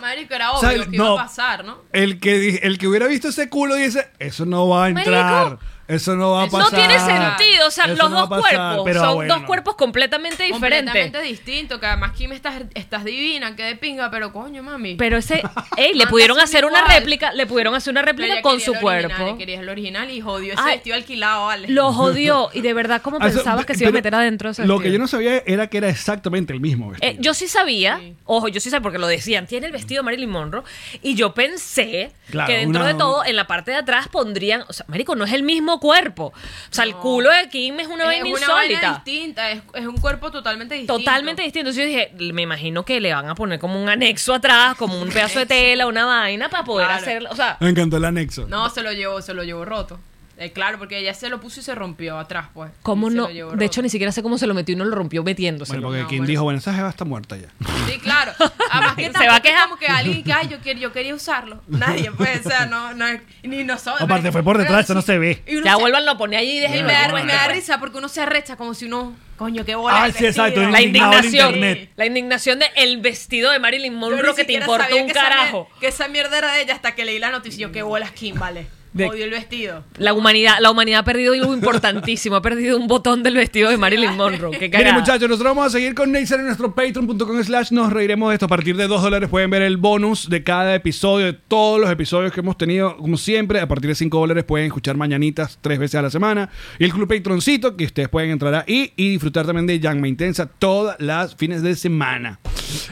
Marico, era obvio sea, que no. iba a pasar, ¿no? El que, di- el que hubiera visto ese culo dice, eso no va a entrar. Marico, eso no va a eso No pasar. tiene sentido, o sea, Eso los no dos pasar, cuerpos pero son bueno. dos cuerpos completamente diferentes. Completamente distinto. Que además, Kim, estás, estás divina, que de pinga, pero coño, mami. Pero ese, [LAUGHS] ey, le pudieron hacer una igual. réplica, le pudieron hacer una réplica con su cuerpo. ella Quería el original y jodió ese Ay, vestido alquilado, vale. Lo jodió [LAUGHS] y de verdad, ¿cómo pensabas que se iba a meter adentro de ese Lo que vestido? yo no sabía era que era exactamente el mismo vestido. Eh, yo sí sabía, Sí. ojo, yo sí sabía porque lo decían, tiene el vestido de Marilyn Monroe y yo pensé Claro, que dentro una- de todo, en la parte de atrás pondrían, o sea, marico, no es el mismo cuerpo. O sea, el culo de Kim es una es vaina una insólita. vaina distinta, es, es un cuerpo totalmente distinto. Totalmente distinto. Entonces yo dije, me imagino que le van a poner como un anexo atrás, como un pedazo de tela, una vaina para poder Claro. hacer, o sea, Me encantó el anexo. No, se lo llevó, se lo llevó roto. Eh, claro, porque ella se lo puso y se rompió atrás, pues. ¿cómo no? lo De hecho, ni siquiera sé cómo se lo metió y no lo rompió metiéndose. Bueno, porque No, quien bueno. dijo, bueno, esa jeva está muerta ya. [LAUGHS] Sí, claro. Además [LAUGHS] que Se va a quejar. como que alguien que, ay, yo, quería, yo quería usarlo. [LAUGHS] Nadie, pues, o sea, no, no ni nosotros. Aparte, fue por detrás, eso no se ve. Ya se- vuelvan a poner ahí y y dejen me, da, bueno, me da bueno. risa porque uno se arrecha como si uno, coño, qué bola. Ah, sí, exacto. La indignación. internet. La indignación de el vestido de Marilyn Monroe que te sabía un que carajo. que esa mierda era de ella hasta que leí la noticia. y Yo, qué bolas, Kim, vale. De- Odio el vestido. La humanidad, la humanidad ha perdido algo importantísimo. Ha perdido un botón del vestido de Marilyn Monroe. Qué Miren, muchachos, nosotros vamos a seguir con Neisser en nuestro patreon.com slash nos reiremos de esto. A partir de 2 dólares pueden ver el bonus de cada episodio, de todos los episodios que hemos tenido. Como siempre, a partir de 5 dólares pueden escuchar mañanitas tres veces a la semana. Y el club patroncito, que ustedes pueden entrar ahí y disfrutar también de Llama Intensa todas las fines de semana.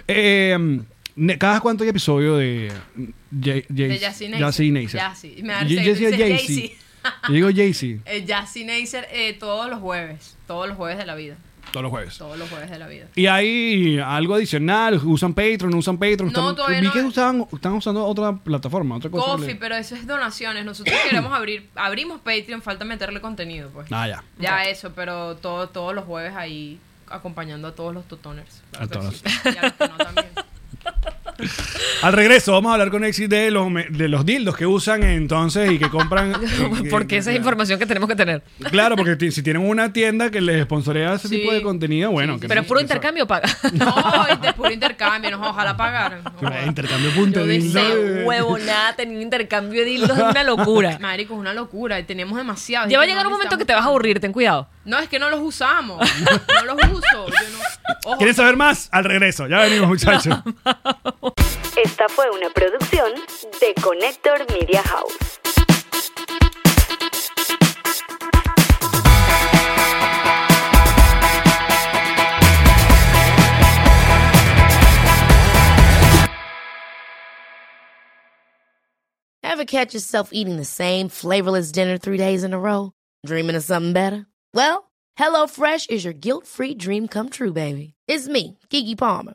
Eh, ¿Cada cuánto hay episodio de Jay- De Jay- Jassy da Yo- digo Jay-Z [LAUGHS] Eh, Jassy eh, todos los jueves. Todos los jueves de la vida. todos los jueves. Todos los jueves de la vida. Y hay algo adicional, usan Patreon, usan Patreon. No, están- todavía vi no. que usaban, están usando otra plataforma, otra cosa. Coffee, pero eso es donaciones. Nosotros [COUGHS] queremos abrir, abrimos Patreon, falta meterle contenido, pues. Ah, ya. Ya eso, pero todo, todos los jueves ahí acompañando a todos los totoners. Claro A todos. sí. Y a los que no también. [LAUGHS] [LAUGHS] Al regreso vamos a hablar con Exit de los, de los dildos que usan entonces y que compran. [LAUGHS] Porque esa es información que tenemos que tener. Claro, porque si tienen una tienda que les sponsorea ese Sí. tipo de contenido, bueno. Sí, que Pero no- es puro intercambio paga. [LAUGHS] No, de puro intercambio, no, ojalá pagaran. que Intercambio punto Yo de dildo. Huevo, nada, tener intercambio de dildos es una locura. Marico, es una locura. Y tenemos demasiados. Ya va a llegar no un momento que te vas a aburrir, ten cuidado. No, es que no los usamos. No los uso. Yo no. ¿Quieren saber más? Al regreso. Ya venimos, muchachos. Esta fue una producción de Connector Media House. Ever catch yourself eating the same flavorless dinner three days in a row? Dreaming of something better? Well, HelloFresh is your guilt-free dream come true, baby. It's me, Kiki Palmer.